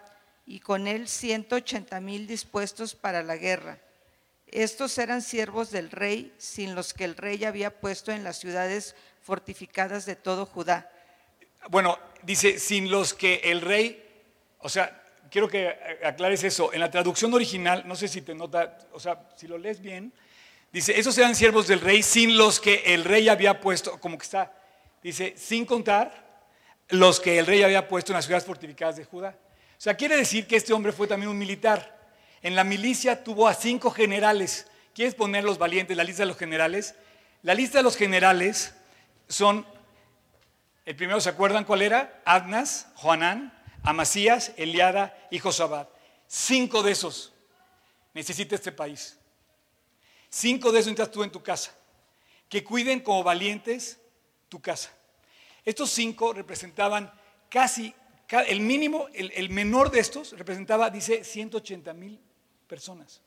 S5: y con él 180 mil dispuestos para la guerra. Estos eran siervos del rey, sin los que el rey había puesto en las ciudades fortificadas de todo Judá.
S1: Bueno, dice, sin los que el rey, o sea, quiero que aclares eso. En la traducción original, no sé si te nota, o sea, si lo lees bien, dice, esos eran siervos del rey sin los que el rey había puesto, como que está, dice, sin contar los que el rey había puesto en las ciudades fortificadas de Judá. O sea, quiere decir que este hombre fue también un militar. En la milicia tuvo a cinco generales. ¿Quieres poner los valientes, la lista de los generales? La lista de los generales son el primero, ¿se acuerdan cuál era? Adnas, Joanán, Amasías, Eliada y Josabad. Cinco de esos necesita este país. Cinco de esos necesitas tú en tu casa. Que cuiden como valientes tu casa. Estos cinco representaban casi, ca- el mínimo, el, el menor de estos representaba, dice, 180 mil personas.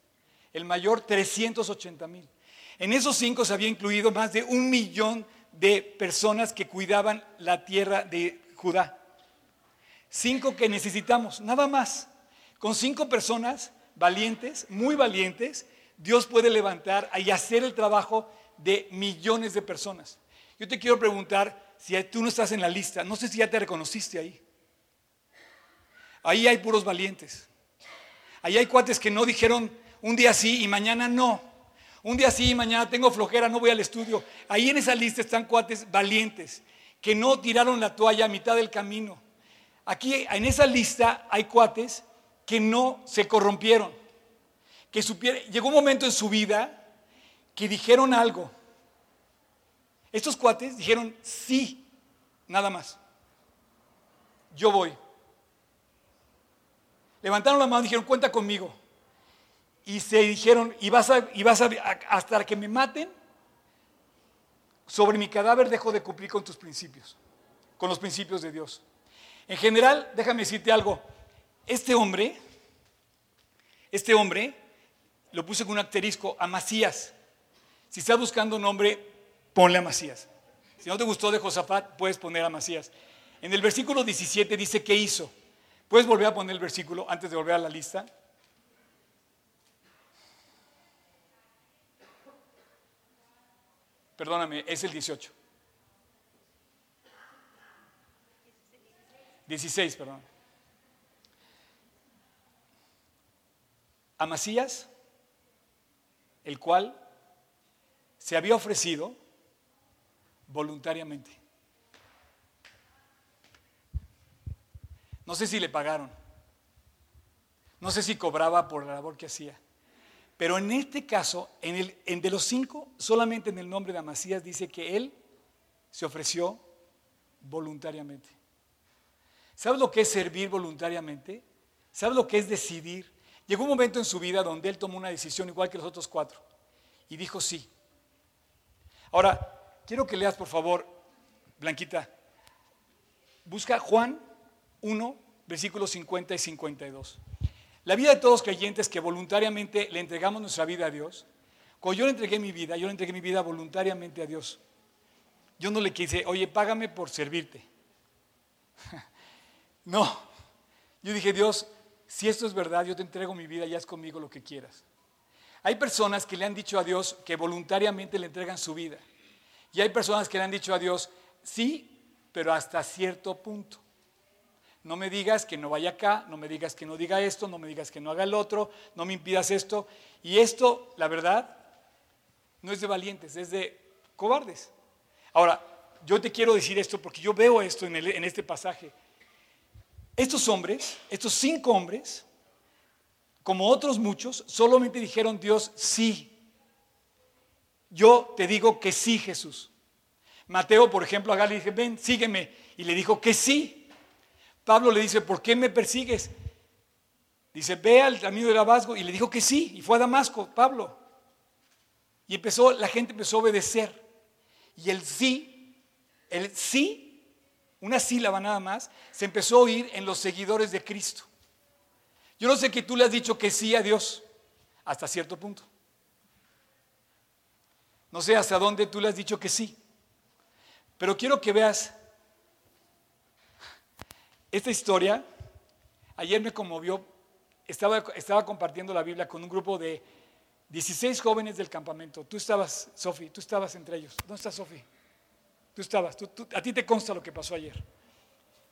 S1: El mayor, 380 mil. En esos cinco se había incluido más de un millón de personas que cuidaban la tierra de Judá. Cinco que necesitamos, nada más. Con cinco personas valientes, muy valientes, Dios puede levantar y hacer el trabajo de millones de personas. Yo te quiero preguntar si tú no estás en la lista, no sé si ya te reconociste ahí. Ahí hay puros valientes. Ahí hay cuates que no dijeron un día sí y mañana no. Un día sí y mañana tengo flojera, no voy al estudio. Ahí en esa lista están cuates valientes que no tiraron la toalla a mitad del camino. Aquí en esa lista hay cuates que no se corrompieron. Que supieron, llegó un momento en su vida que dijeron algo. Estos cuates dijeron sí, nada más. Yo voy. Levantaron la mano y dijeron, cuenta conmigo. Y se dijeron, y vas a, y vas a, hasta que me maten, sobre mi cadáver dejo de cumplir con tus principios, con los principios de Dios. En general, déjame decirte algo, este hombre, este hombre, lo puse con un asterisco, a Macías. Si estás buscando un nombre, ponle a Macías. Si no te gustó de Josafat, puedes poner a Macías. En el versículo 17 dice, ¿qué hizo? ¿Puedes volver a poner el versículo antes de volver a la lista? Perdóname, es el 18. 16, perdón. Amasías, el cual se había ofrecido voluntariamente. No sé si le pagaron. No sé si cobraba por la labor que hacía. Pero en este caso, en el, de los cinco, solamente en el nombre de Amasías dice que él se ofreció voluntariamente. ¿Sabes lo que es servir voluntariamente? ¿Sabes lo que es decidir? Llegó un momento en su vida donde él tomó una decisión igual que los otros cuatro y dijo sí. Ahora, quiero que leas por favor, Blanquita, busca Juan 1, versículos 50 y 52. La vida de todos creyentes que voluntariamente le entregamos nuestra vida a Dios, cuando yo le entregué mi vida, yo le entregué mi vida voluntariamente a Dios. Yo no le quise, oye, págame por servirte. No, yo dije, Dios, si esto es verdad, yo te entrego mi vida y haz conmigo lo que quieras. Hay personas que le han dicho a Dios que voluntariamente le entregan su vida. Y hay personas que le han dicho a Dios, sí, pero hasta cierto punto. No me digas que no vaya acá, no me digas que no diga esto, no me digas que no haga el otro, no me impidas esto. Y esto, la verdad, no es de valientes, es de cobardes. Ahora, yo te quiero decir esto porque yo veo esto en, este pasaje. Estos hombres, estos cinco hombres, como otros muchos, solamente dijeron Dios sí. Yo te digo que sí, Jesús. Mateo, por ejemplo, a le dije, ven, sígueme. Y le dijo que sí. Pablo le dice, ¿por qué me persigues? Dice, ve al camino de Damasco. Y le dijo que sí, y fue a Damasco, Pablo. Y empezó, la gente empezó a obedecer. Y el sí, el sí, una sílaba nada más, se empezó a oír en los seguidores de Cristo. Yo no sé que tú le has dicho que sí a Dios hasta cierto punto. No sé hasta dónde tú le has dicho que sí. Pero quiero que veas esta historia. Ayer me conmovió. Estaba, estaba compartiendo la Biblia con un grupo de 16 jóvenes del campamento. Tú estabas, Sofi, tú estabas entre ellos. ¿Dónde está Sofi? Tú estabas. a ti te consta lo que pasó ayer.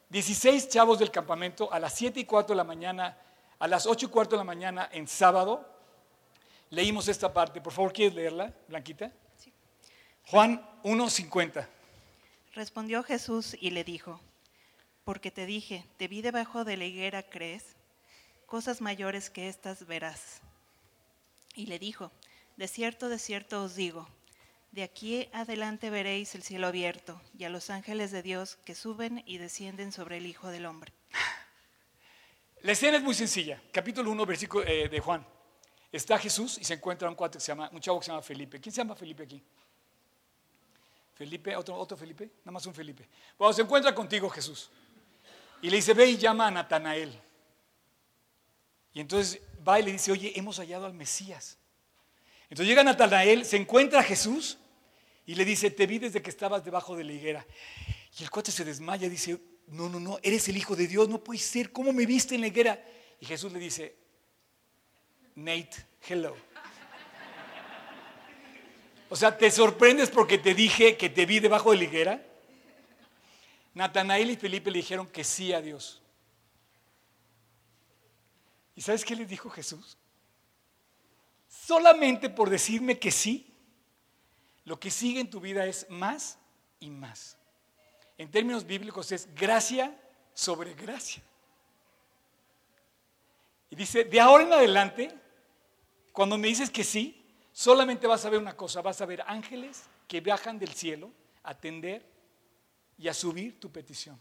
S1: 16 chavos del campamento a las 7 y 4 de la mañana, a las 8 y cuarto de la mañana en sábado. Leímos esta parte. Por favor, ¿quieres leerla, Blanquita? Sí. Juan 1.50.
S6: Respondió Jesús y le dijo, porque te dije, te vi debajo de la higuera, ¿crees? Cosas mayores que estas verás. Y le dijo, de cierto, de cierto os digo, de aquí adelante veréis el cielo abierto y a los ángeles de Dios que suben y descienden sobre el Hijo del Hombre.
S1: La escena es muy sencilla. Capítulo 1, versículo eh, de Juan. Está Jesús y se encuentra un cuate se llama, un chavo que se llama Felipe. ¿Quién se llama Felipe aquí? Felipe, otro, otro Felipe, nada más un Felipe. Cuando se encuentra contigo Jesús y le dice, ve y llama a Natanael. Y entonces va y le dice, oye, hemos hallado al Mesías. Entonces llega Natanael, se encuentra a Jesús y le dice, te vi desde que estabas debajo de la higuera. Y el cuate se desmaya dice, no, no, no, eres el Hijo de Dios, no puede ser, ¿cómo me viste en la higuera? Y Jesús le dice, Nate, hello. O sea, ¿te sorprendes porque te dije que te vi debajo de la higuera? Natanael y Felipe le dijeron que sí a Dios. ¿Y sabes qué les dijo Jesús? Solamente por decirme que sí, lo que sigue en tu vida es más y más. En términos bíblicos es gracia sobre gracia. Y dice, de ahora en adelante, cuando me dices que sí, solamente vas a ver una cosa, vas a ver ángeles que viajan del cielo a atender y a subir tu petición.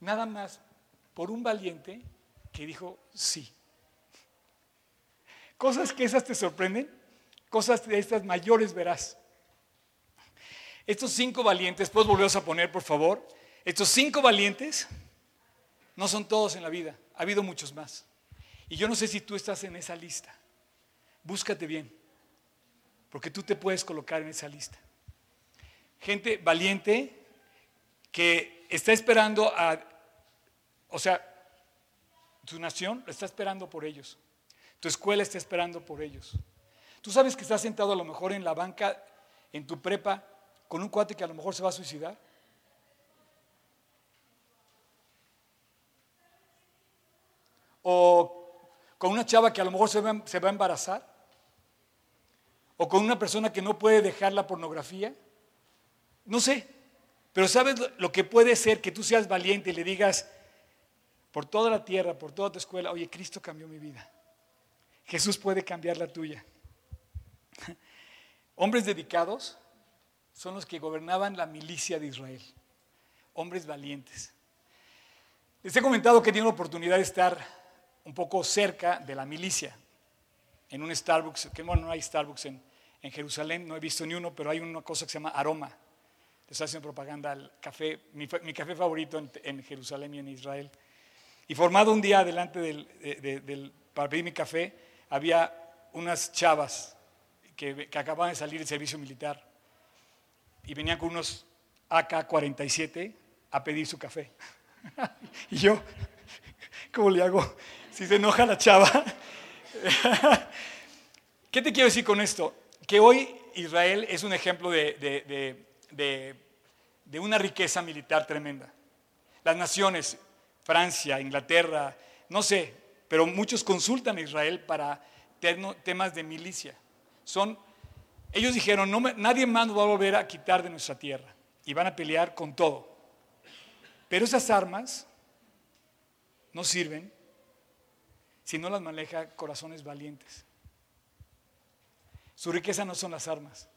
S1: Nada más por un valiente que dijo sí. Cosas que esas te sorprenden, cosas de estas mayores verás. Estos cinco valientes, ¿puedes volverlos a poner, por favor? Estos cinco valientes no son todos en la vida, ha habido muchos más. Y yo no sé si tú estás en esa lista búscate bien, porque tú te puedes colocar en esa lista. Gente valiente que está esperando a, o sea, tu nación está esperando por ellos, tu escuela está esperando por ellos. Tú sabes que estás sentado a lo mejor en la banca, en tu prepa, con un cuate que a lo mejor se va a suicidar. O con una chava que a lo mejor se va, a embarazar o con una persona que no puede dejar la pornografía? No sé, pero ¿sabes lo que puede ser que tú seas valiente y le digas por toda la tierra, por toda tu escuela, oye, Cristo cambió mi vida. Jesús puede cambiar la tuya. Hombres dedicados son los que gobernaban la milicia de Israel. Hombres valientes. Les he comentado que tiene la oportunidad de estar un poco cerca de la milicia, en un Starbucks, que bueno, no hay Starbucks en, Jerusalén, no he visto ni uno, pero hay una cosa que se llama aroma. Les haciendo propaganda al café, mi, café favorito en, Jerusalén y en Israel. Y formado un día delante del, para pedir mi café, había unas chavas que, que acababan de salir del servicio militar y venían con unos AK-47 a pedir su café. y yo, ¿cómo le hago? Si se enoja la chava. ¿Qué te quiero decir con esto? que hoy Israel es un ejemplo de, una riqueza militar tremenda. Las naciones, Francia, Inglaterra, no sé, pero muchos consultan a Israel para temas de milicia. Son, ellos dijeron, no nadie más nos va a volver a quitar de nuestra tierra y van a pelear con todo. Pero esas armas no sirven si no las maneja corazones valientes. Su riqueza no son las armas,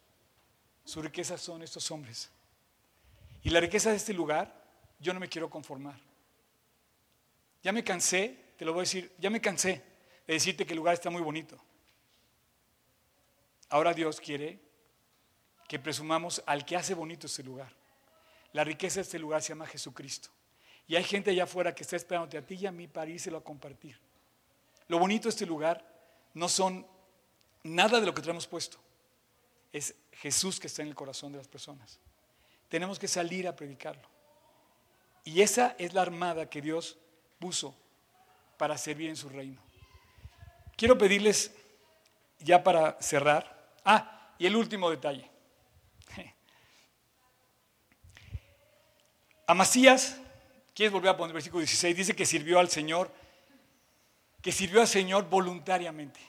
S1: su riqueza son estos hombres. Y la riqueza de este lugar, yo no me quiero conformar. Ya me cansé, te lo voy a decir, ya me cansé de decirte que el lugar está muy bonito. Ahora Dios quiere que presumamos al que hace bonito este lugar. La riqueza de este lugar se llama Jesucristo. Y hay gente allá afuera que está esperándote a ti y a mí para írselo a compartir. Lo bonito de este lugar no son nada de lo que traemos puesto. Es Jesús que está en el corazón de las personas. Tenemos que salir a predicarlo. Y esa es la armada que Dios puso para servir en su reino. Quiero pedirles, ya para cerrar, ah, y el último detalle. Amasías, ¿quieres volver a poner el versículo 16? Dice que sirvió al Señor, que sirvió al Señor voluntariamente.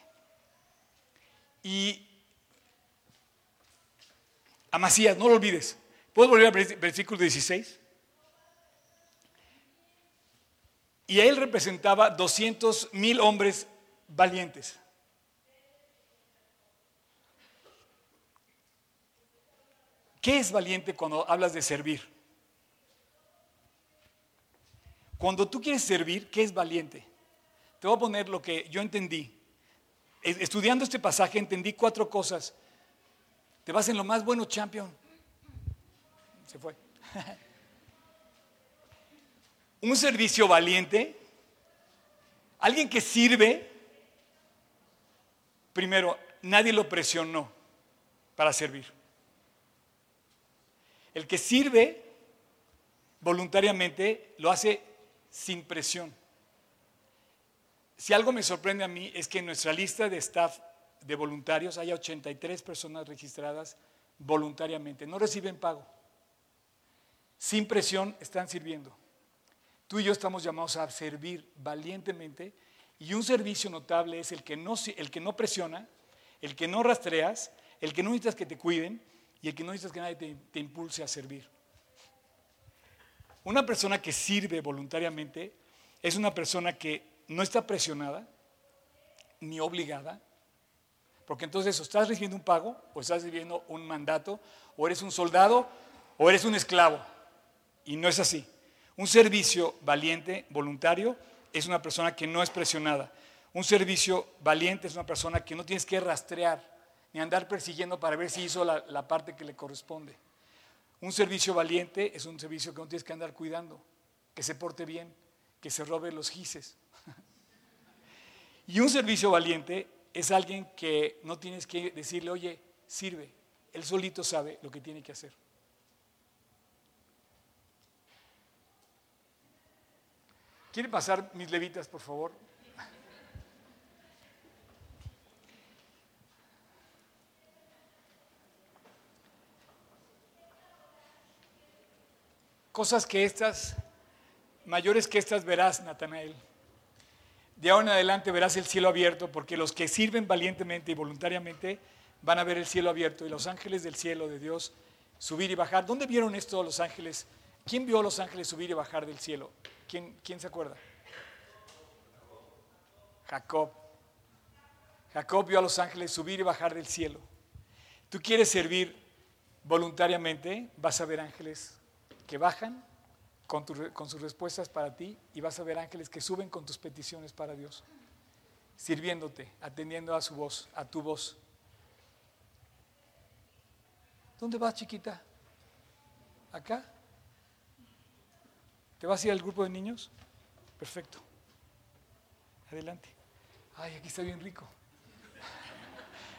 S1: Y Amasías, no lo olvides. ¿Puedes volver al versículo 16? Y él representaba 200 mil hombres valientes. ¿Qué es valiente cuando hablas de servir? Cuando tú quieres servir, ¿qué es valiente? Te voy a poner lo que yo entendí. Estudiando este pasaje entendí cuatro cosas. Te vas en lo más bueno, champion. Se fue. Un servicio valiente. Alguien que sirve. Primero, nadie lo presionó para servir. El que sirve voluntariamente lo hace sin presión. Si algo me sorprende a mí es que en nuestra lista de staff de voluntarios hay 83 personas registradas voluntariamente. No reciben pago. Sin presión están sirviendo. Tú y yo estamos llamados a servir valientemente y un servicio notable es el que no, el que no presiona, el que no rastreas, el que no necesitas que te cuiden y el que no necesitas que nadie te, te impulse a servir. Una persona que sirve voluntariamente es una persona que no está presionada ni obligada, porque entonces o estás recibiendo un pago, o estás recibiendo un mandato, o eres un soldado, o eres un esclavo. Y no es así. Un servicio valiente, voluntario, es una persona que no es presionada. Un servicio valiente es una persona que no tienes que rastrear ni andar persiguiendo para ver si hizo la, la parte que le corresponde. Un servicio valiente es un servicio que no tienes que andar cuidando, que se porte bien, que se robe los gises. y un servicio valiente es alguien que no tienes que decirle, oye, sirve. Él solito sabe lo que tiene que hacer. ¿Quieren pasar mis levitas, por favor? Cosas que estas, mayores que estas verás, Natanael. De ahora en adelante verás el cielo abierto, porque los que sirven valientemente y voluntariamente van a ver el cielo abierto y los ángeles del cielo de Dios subir y bajar. ¿Dónde vieron esto los ángeles? ¿Quién vio a los ángeles subir y bajar del cielo? ¿Quién, quién se acuerda? Jacob. Jacob vio a los ángeles subir y bajar del cielo. Tú quieres servir voluntariamente, vas a ver ángeles que bajan con, con, sus respuestas para ti y vas a ver ángeles que suben con tus peticiones para Dios, sirviéndote, atendiendo a su voz, a tu voz. ¿Dónde vas, chiquita? ¿Acá? ¿Te vas a ir al grupo de niños? Perfecto. Adelante. Ay, aquí está bien rico.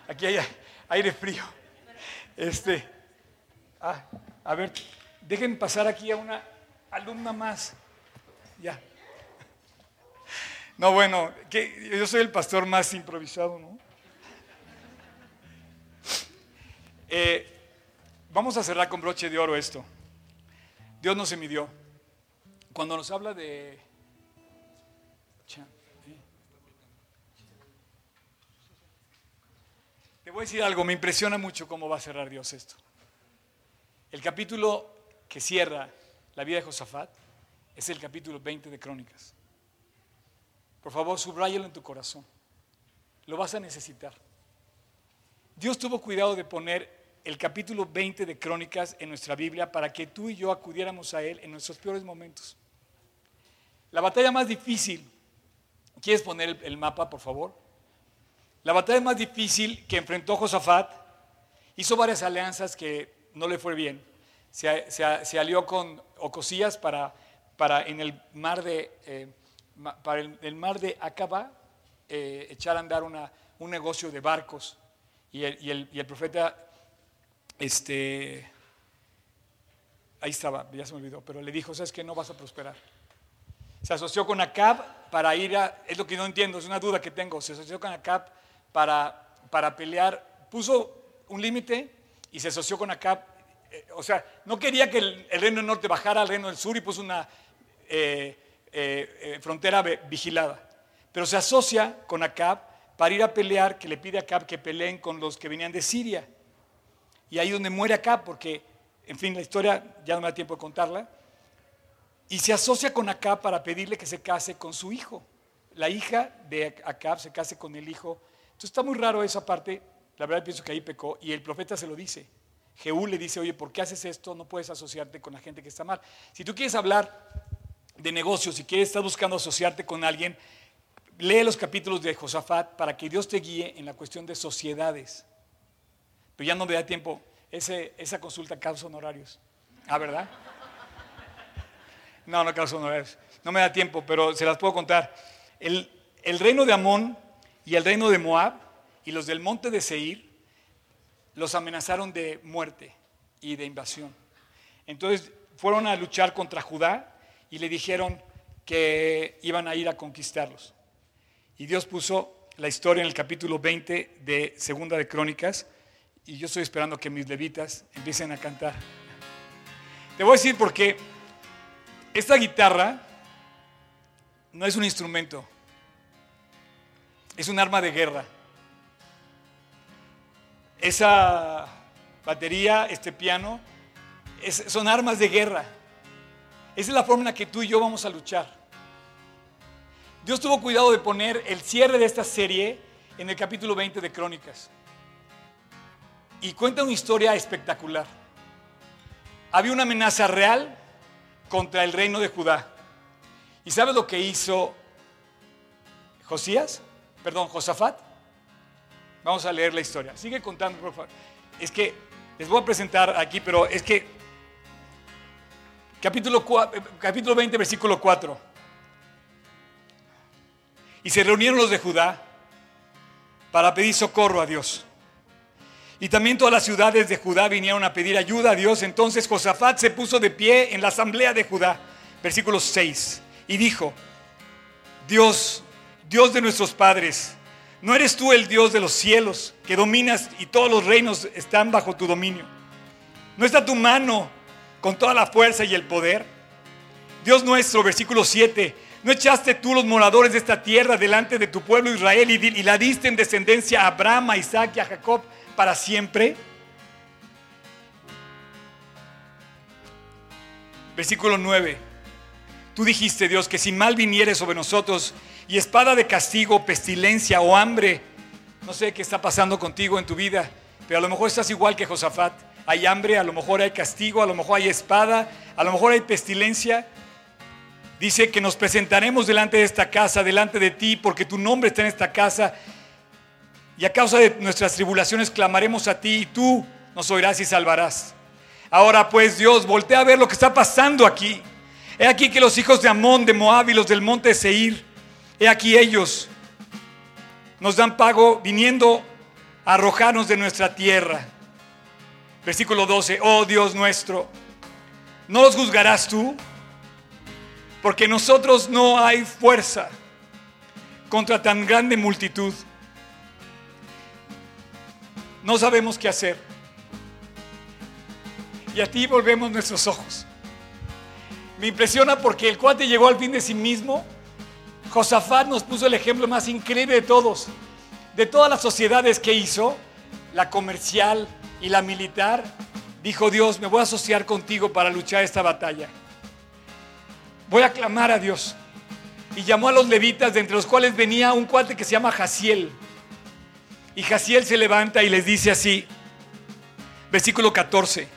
S1: Aquí hay aire frío. Este, ah, a ver, Dejen pasar aquí a una alumna más. Ya. No, bueno, yo soy el pastor más improvisado, ¿no? Eh, vamos a cerrar con broche de oro esto. Dios no se midió. Cuando nos habla de... Te voy a decir algo, me impresiona mucho cómo va a cerrar Dios esto. El capítulo que cierra la vida de Josafat es el capítulo 20 de Crónicas. Por favor, subráyalo en tu corazón. Lo vas a necesitar. Dios tuvo cuidado de poner el capítulo 20 de Crónicas en nuestra Biblia para que tú y yo acudiéramos a Él en nuestros peores momentos. La batalla más difícil, ¿quieres poner el, el mapa, por favor? La batalla más difícil que enfrentó Josafat, hizo varias alianzas que no le fue bien. Se, alió con Ocosías para, en el mar de, eh, para el, mar de Acaba eh, echar a andar un negocio de barcos. Y el profeta, este, ahí estaba, ya se me olvidó, pero le dijo, sabes que no vas a prosperar. Se asoció con Acab para ir a, es lo que no entiendo, es una duda que tengo, se asoció con Acab para, para pelear, puso un límite y se asoció con Acab, eh, o sea, no quería que el, reino del norte bajara al reino del sur y puso una eh, eh, frontera vigilada, pero se asocia con Acab para ir a pelear, que le pide a Acab que peleen con los que venían de Siria. Y ahí donde muere Acab, porque, en fin, la historia ya no me da tiempo de contarla, y se asocia con Acab para pedirle que se case con su hijo. La hija de Acab se case con el hijo. Entonces está muy raro esa parte. La verdad pienso que ahí pecó. Y el profeta se lo dice. Jehú le dice, oye, ¿por qué haces esto? No puedes asociarte con la gente que está mal. Si tú quieres hablar de negocios, si quieres, estás buscando asociarte con alguien, lee los capítulos de Josafat para que Dios te guíe en la cuestión de sociedades. Pero ya no me da tiempo. Esa consulta causa honorarios. Ah, ¿verdad? No, no causa honorarios. No me da tiempo, pero se las puedo contar. El reino de Amón y el reino de Moab y los del monte de Seir los amenazaron de muerte y de invasión. Entonces fueron a luchar contra Judá y le dijeron que iban a ir a conquistarlos. Y Dios puso la historia en el capítulo 20 de Segunda de Crónicas y yo estoy esperando que mis levitas empiecen a cantar. Te voy a decir por qué. Esta guitarra no es un instrumento, es un arma de guerra. Esa batería, este piano, son armas de guerra. Esa es la forma en la que tú y yo vamos a luchar. Dios tuvo cuidado de poner el cierre de esta serie en el capítulo 20 de Crónicas. Y cuenta una historia espectacular. Había una amenaza real contra el reino de Judá. ¿Y sabes lo que hizo Josías? Perdón, Josafat. Vamos a leer la historia. Sigue contando, por favor. Es que les voy a presentar aquí, pero es que capítulo, eh, capítulo 20, versículo 4. Y se reunieron los de Judá para pedir socorro a Dios. Y también todas las ciudades de Judá vinieron a pedir ayuda a Dios. Entonces Josafat se puso de pie en la asamblea de Judá, versículo 6, y dijo, Dios, Dios de nuestros padres, ¿no eres tú el Dios de los cielos que dominas y todos los reinos están bajo tu dominio? ¿No está tu mano con toda la fuerza y el poder? Dios nuestro, versículo 7, ¿no echaste tú los moradores de esta tierra delante de tu pueblo Israel y, la diste en descendencia a Abraham, a Isaac y a Jacob para siempre? Versículo 9. Tú dijiste, Dios, que si mal viniere sobre nosotros y espada de castigo, pestilencia o hambre, no sé qué está pasando contigo en tu vida, pero a lo mejor estás igual que Josafat. Hay hambre, a lo mejor hay castigo, a lo mejor hay espada, a lo mejor hay pestilencia. Dice que nos presentaremos delante de esta casa, delante de ti, porque tu nombre está en esta casa. Y a causa de nuestras tribulaciones clamaremos a ti y tú nos oirás y salvarás. Ahora pues Dios, voltea a ver lo que está pasando aquí. He aquí que los hijos de Amón, de Moab y los del monte Seir, he aquí ellos nos dan pago viniendo a arrojarnos de nuestra tierra. Versículo 12, oh Dios nuestro, ¿no los juzgarás tú? Porque nosotros no hay fuerza contra tan grande multitud. No sabemos qué hacer. Y a ti volvemos nuestros ojos. Me impresiona porque el cuate llegó al fin de sí mismo. Josafat nos puso el ejemplo más increíble de todos. De todas las sociedades que hizo, la comercial y la militar, dijo Dios, me voy a asociar contigo para luchar esta batalla. Voy a clamar a Dios. Y llamó a los levitas, de entre los cuales venía un cuate que se llama Jaciel. Y Jaciel se levanta y les dice así, versículo 14.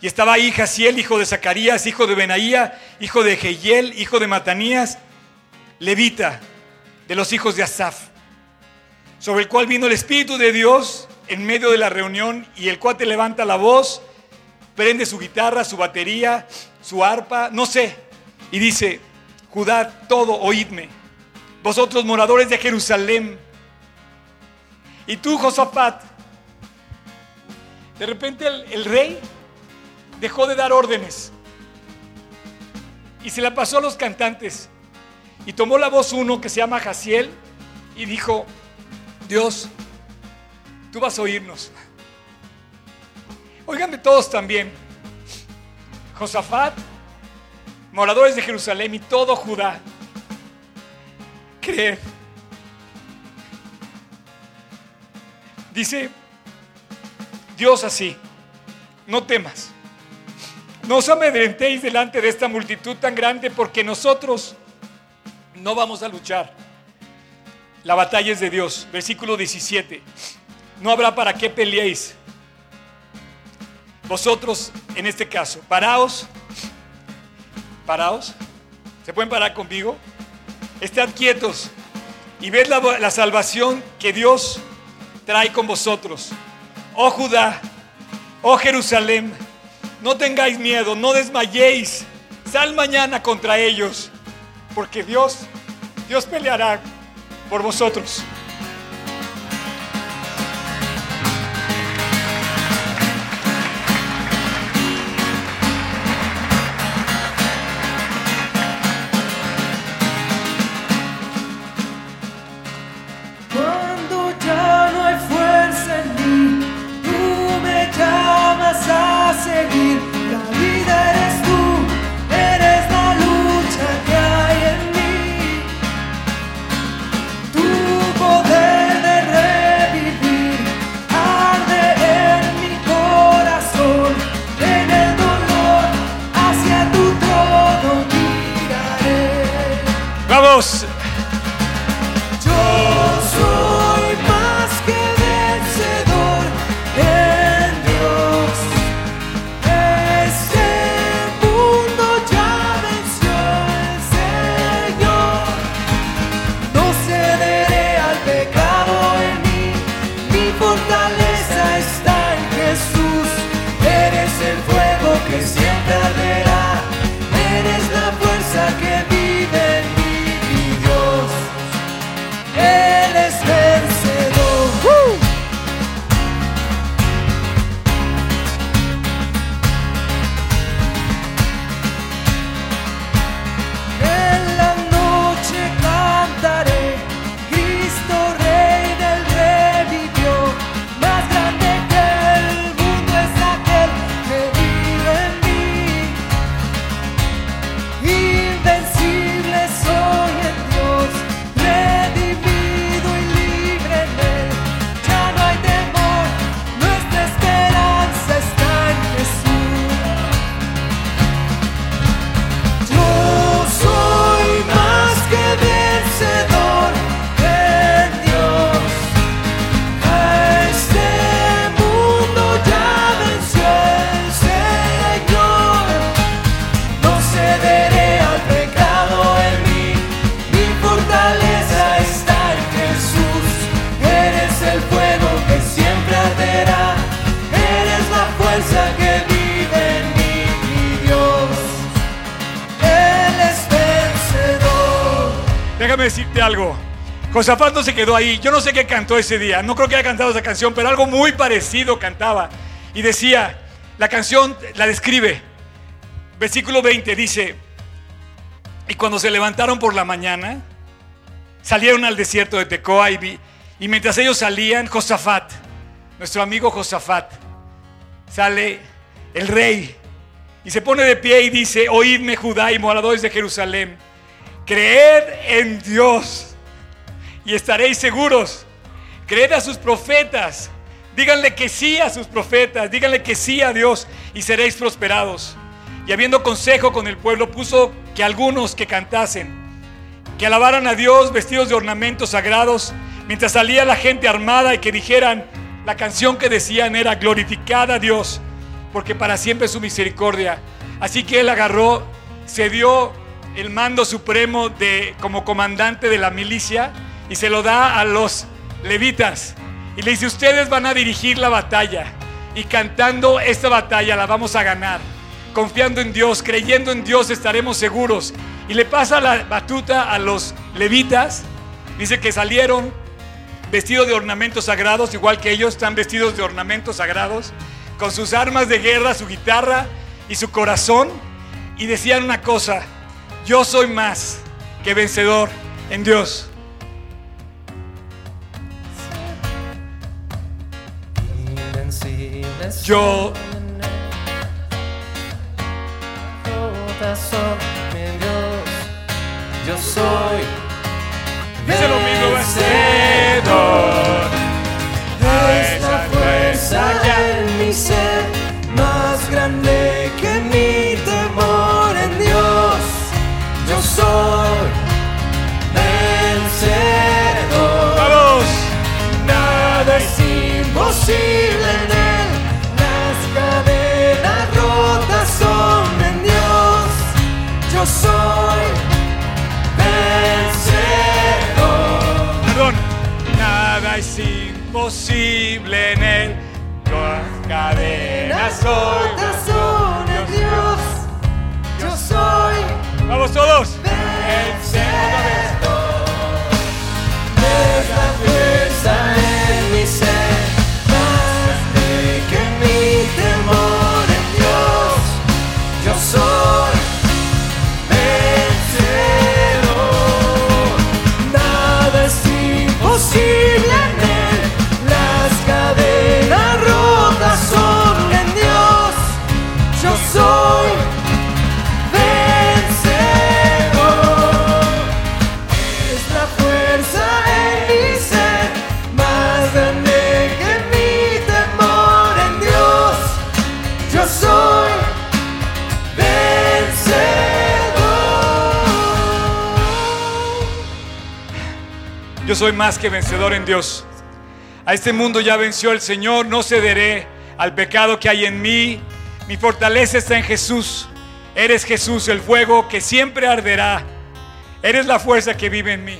S1: Y estaba ahí Jaciel, hijo de Zacarías, hijo de Benaía, hijo de Jehiel, hijo de Matanías, levita, de los hijos de Asaf, sobre el cual vino el Espíritu de Dios en medio de la reunión y el cuate levanta la voz, prende su guitarra, su batería, su arpa, no sé, y dice, Judá, todo, oídme, vosotros moradores de Jerusalén, y tú, Josafat, de repente el, el rey dejó de dar órdenes y se la pasó a los cantantes. Y tomó la voz uno que se llama Jaciel y dijo, Dios, tú vas a oírnos. Oigan de todos también. Josafat, moradores de Jerusalén y todo Judá, creed. Dice Dios así, no temas. No os amedrentéis delante de esta multitud tan grande porque nosotros no vamos a luchar. La batalla es de Dios. Versículo 17. No habrá para qué peleéis. Vosotros, en este caso, paraos. Paraos. ¿Se pueden parar conmigo? Estad quietos y ved la, la salvación que Dios trae con vosotros. Oh Judá, oh Jerusalén, no tengáis miedo, no desmayéis. Sal mañana contra ellos, porque Dios, Dios peleará por vosotros. Algo. Josafat no se quedó ahí. Yo no sé qué cantó ese día. No creo que haya cantado esa canción, pero algo muy parecido cantaba. Y decía, la canción la describe. Versículo 20 dice, y cuando se levantaron por la mañana, salieron al desierto de Tecoa y mientras ellos salían, Josafat, nuestro amigo Josafat, sale el rey y se pone de pie y dice, oídme Judá y moradores de Jerusalén, creed en Dios y estaréis seguros. Creed a sus profetas. Díganle que sí a sus profetas. Díganle que sí a Dios y seréis prosperados. Y habiendo consejo con el pueblo, puso que algunos que cantasen, que alabaran a Dios vestidos de ornamentos sagrados, mientras salía la gente armada y que dijeran, la canción que decían era glorificada a Dios porque para siempre es su misericordia. Así que él agarró, se dio el mando supremo de, como comandante de la milicia y se lo da a los levitas. Y le dice, ustedes van a dirigir la batalla y cantando esta batalla la vamos a ganar. Confiando en Dios, creyendo en Dios estaremos seguros. Y le pasa la batuta a los levitas. Dice que salieron vestidos de ornamentos sagrados, igual que ellos están vestidos de ornamentos sagrados, con sus armas de guerra, su guitarra y su corazón. Y decían una cosa, yo soy más que vencedor en Dios. Yo
S7: Yo soy imposible en él. Las cadenas
S1: Las soy
S7: más que vencedor en Dios.
S1: A este mundo ya venció el Señor, no cederé al pecado que hay en mí. Mi fortaleza está en Jesús. Eres Jesús, el fuego que siempre arderá. Eres la fuerza que vive en mí.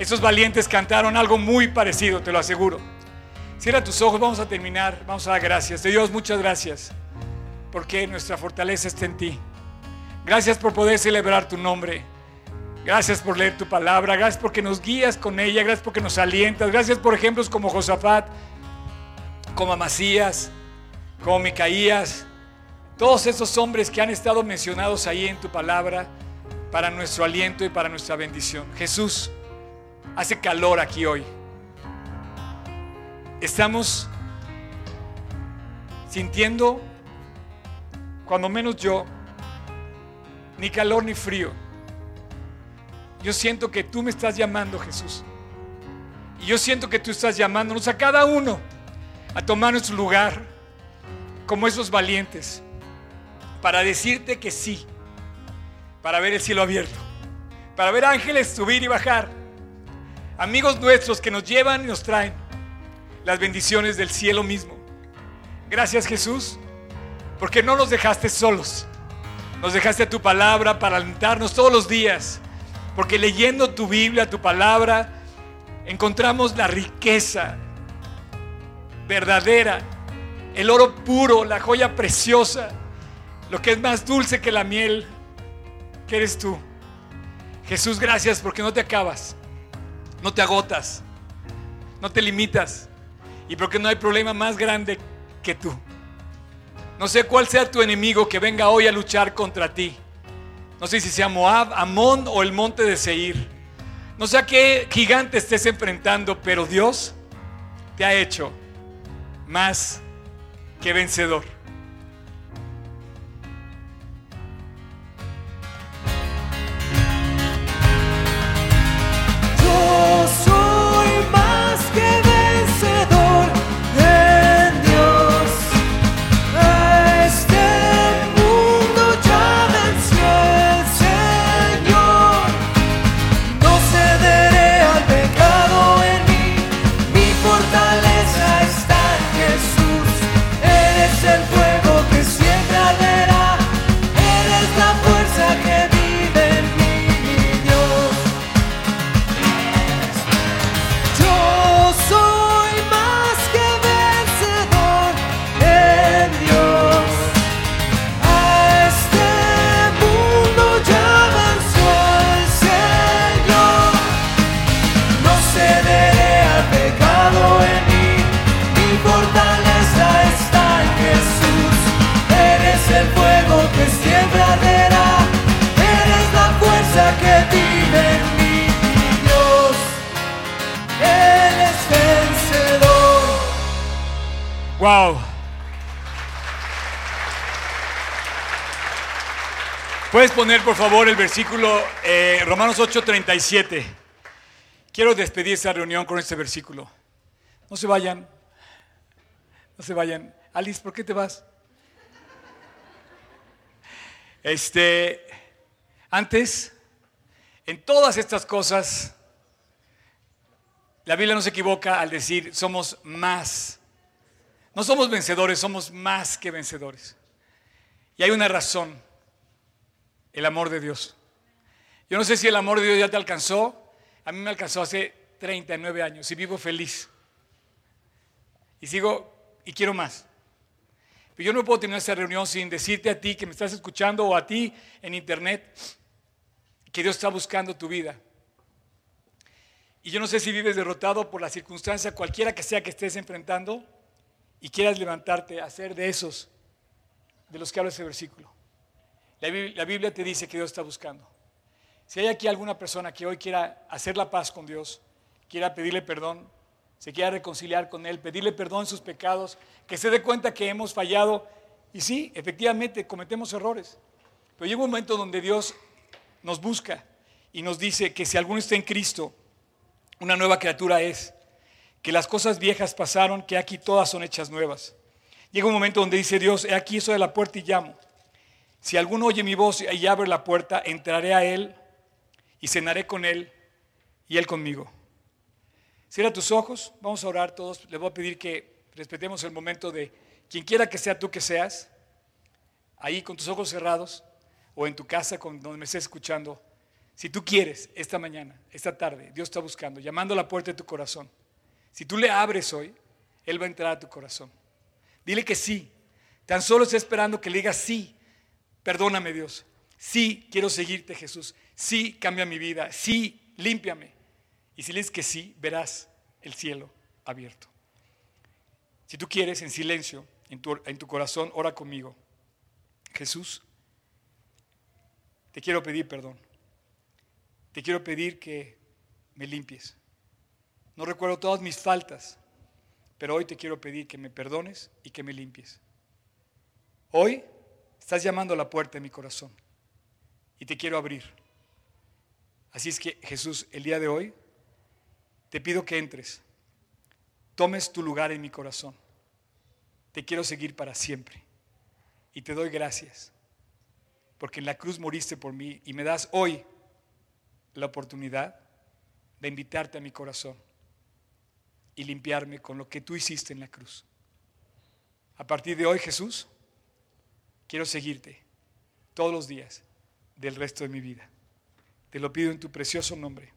S1: Esos valientes cantaron algo muy parecido, te lo aseguro. Cierra tus ojos, vamos a terminar. Vamos a dar gracias. De Dios, muchas gracias. Porque nuestra fortaleza está en ti. Gracias por poder celebrar tu nombre. Gracias por leer tu palabra. Gracias porque nos guías con ella. Gracias porque nos alientas. Gracias por ejemplos como Josafat, como Amasías, como Micaías. Todos esos hombres que han estado mencionados ahí en tu palabra para nuestro aliento y para nuestra bendición. Jesús, hace calor aquí hoy. Estamos sintiendo, cuando menos yo, ni calor ni frío. Yo siento que tú me estás llamando, Jesús. Y yo siento que tú estás llamándonos a cada uno a tomar nuestro lugar como esos valientes para decirte que sí, para ver el cielo abierto, para ver ángeles subir y bajar, amigos nuestros que nos llevan y nos traen las bendiciones del cielo mismo. Gracias Jesús, porque no nos dejaste solos, nos dejaste tu palabra para alentarnos todos los días, porque leyendo tu Biblia, tu palabra, encontramos la riqueza verdadera, el oro puro, la joya preciosa, lo que es más dulce que la miel, que eres tú. Jesús, gracias porque no te acabas, no te agotas, no te limitas y porque no hay problema más grande que tú. No sé cuál sea tu enemigo que venga hoy a luchar contra ti. No sé si sea Moab, Amón o el monte de Seir. No sé a qué gigante estés enfrentando, pero Dios te ha hecho más que vencedor. Puedes poner por favor el versículo eh, Romanos 8:37. Quiero despedir esta reunión con este versículo. No se vayan. No se vayan. Alice, ¿por qué te vas? Este, antes, en todas estas cosas, la Biblia no se equivoca al decir somos más. No somos vencedores, somos más que vencedores. Y hay una razón, el amor de Dios. Yo no sé si el amor de Dios ya te alcanzó, a mí me alcanzó hace 39 años y vivo feliz. Y sigo y quiero más. Pero yo no puedo tener esta reunión sin decirte a ti que me estás escuchando o a ti en internet que Dios está buscando tu vida. Y yo no sé si vives derrotado por la circunstancia cualquiera que sea que estés enfrentando y quieras levantarte a ser de esos de los que habla ese versículo. La Biblia, te dice que Dios está buscando. Si hay aquí alguna persona que hoy quiera hacer la paz con Dios, quiera pedirle perdón, se quiera reconciliar con Él, pedirle perdón en sus pecados, que se dé cuenta que hemos fallado. Y sí, efectivamente, cometemos errores. Pero llega un momento donde Dios nos busca y nos dice que si alguno está en Cristo, una nueva criatura es, que las cosas viejas pasaron, que aquí todas son hechas nuevas. Llega un momento donde dice Dios, he aquí soy de la puerta y llamo. Si alguno oye mi voz y abre la puerta, entraré a Él y cenaré con Él y Él conmigo. Cierra tus ojos, vamos a orar todos. Les voy a pedir que respetemos el momento de quien quiera que sea tú que seas, ahí con tus ojos cerrados o en tu casa con donde me estés escuchando. Si tú quieres esta mañana, esta tarde, Dios está buscando, llamando a la puerta de tu corazón. Si tú le abres hoy, Él va a entrar a tu corazón. Dile que sí. Tan solo está esperando que le digas sí. Perdóname Dios. Sí, quiero seguirte Jesús. Sí, cambia mi vida. Sí, límpiame. Y si le dices que sí, verás el cielo abierto. Si tú quieres, en silencio, en tu, en tu corazón, ora conmigo. Jesús, te quiero pedir perdón. Te quiero pedir que me limpies. No recuerdo todas mis faltas, pero hoy te quiero pedir que me perdones y que me limpies. Hoy estás llamando a la puerta de mi corazón y te quiero abrir. Así es que Jesús, el día de hoy, te pido que entres, tomes tu lugar en mi corazón. Te quiero seguir para siempre y te doy gracias, porque en la cruz moriste por mí y me das hoy la oportunidad de invitarte a mi corazón y limpiarme con lo que tú hiciste en la cruz. A partir de hoy, Jesús, quiero seguirte todos los días del resto de mi vida. Te lo pido en tu precioso nombre.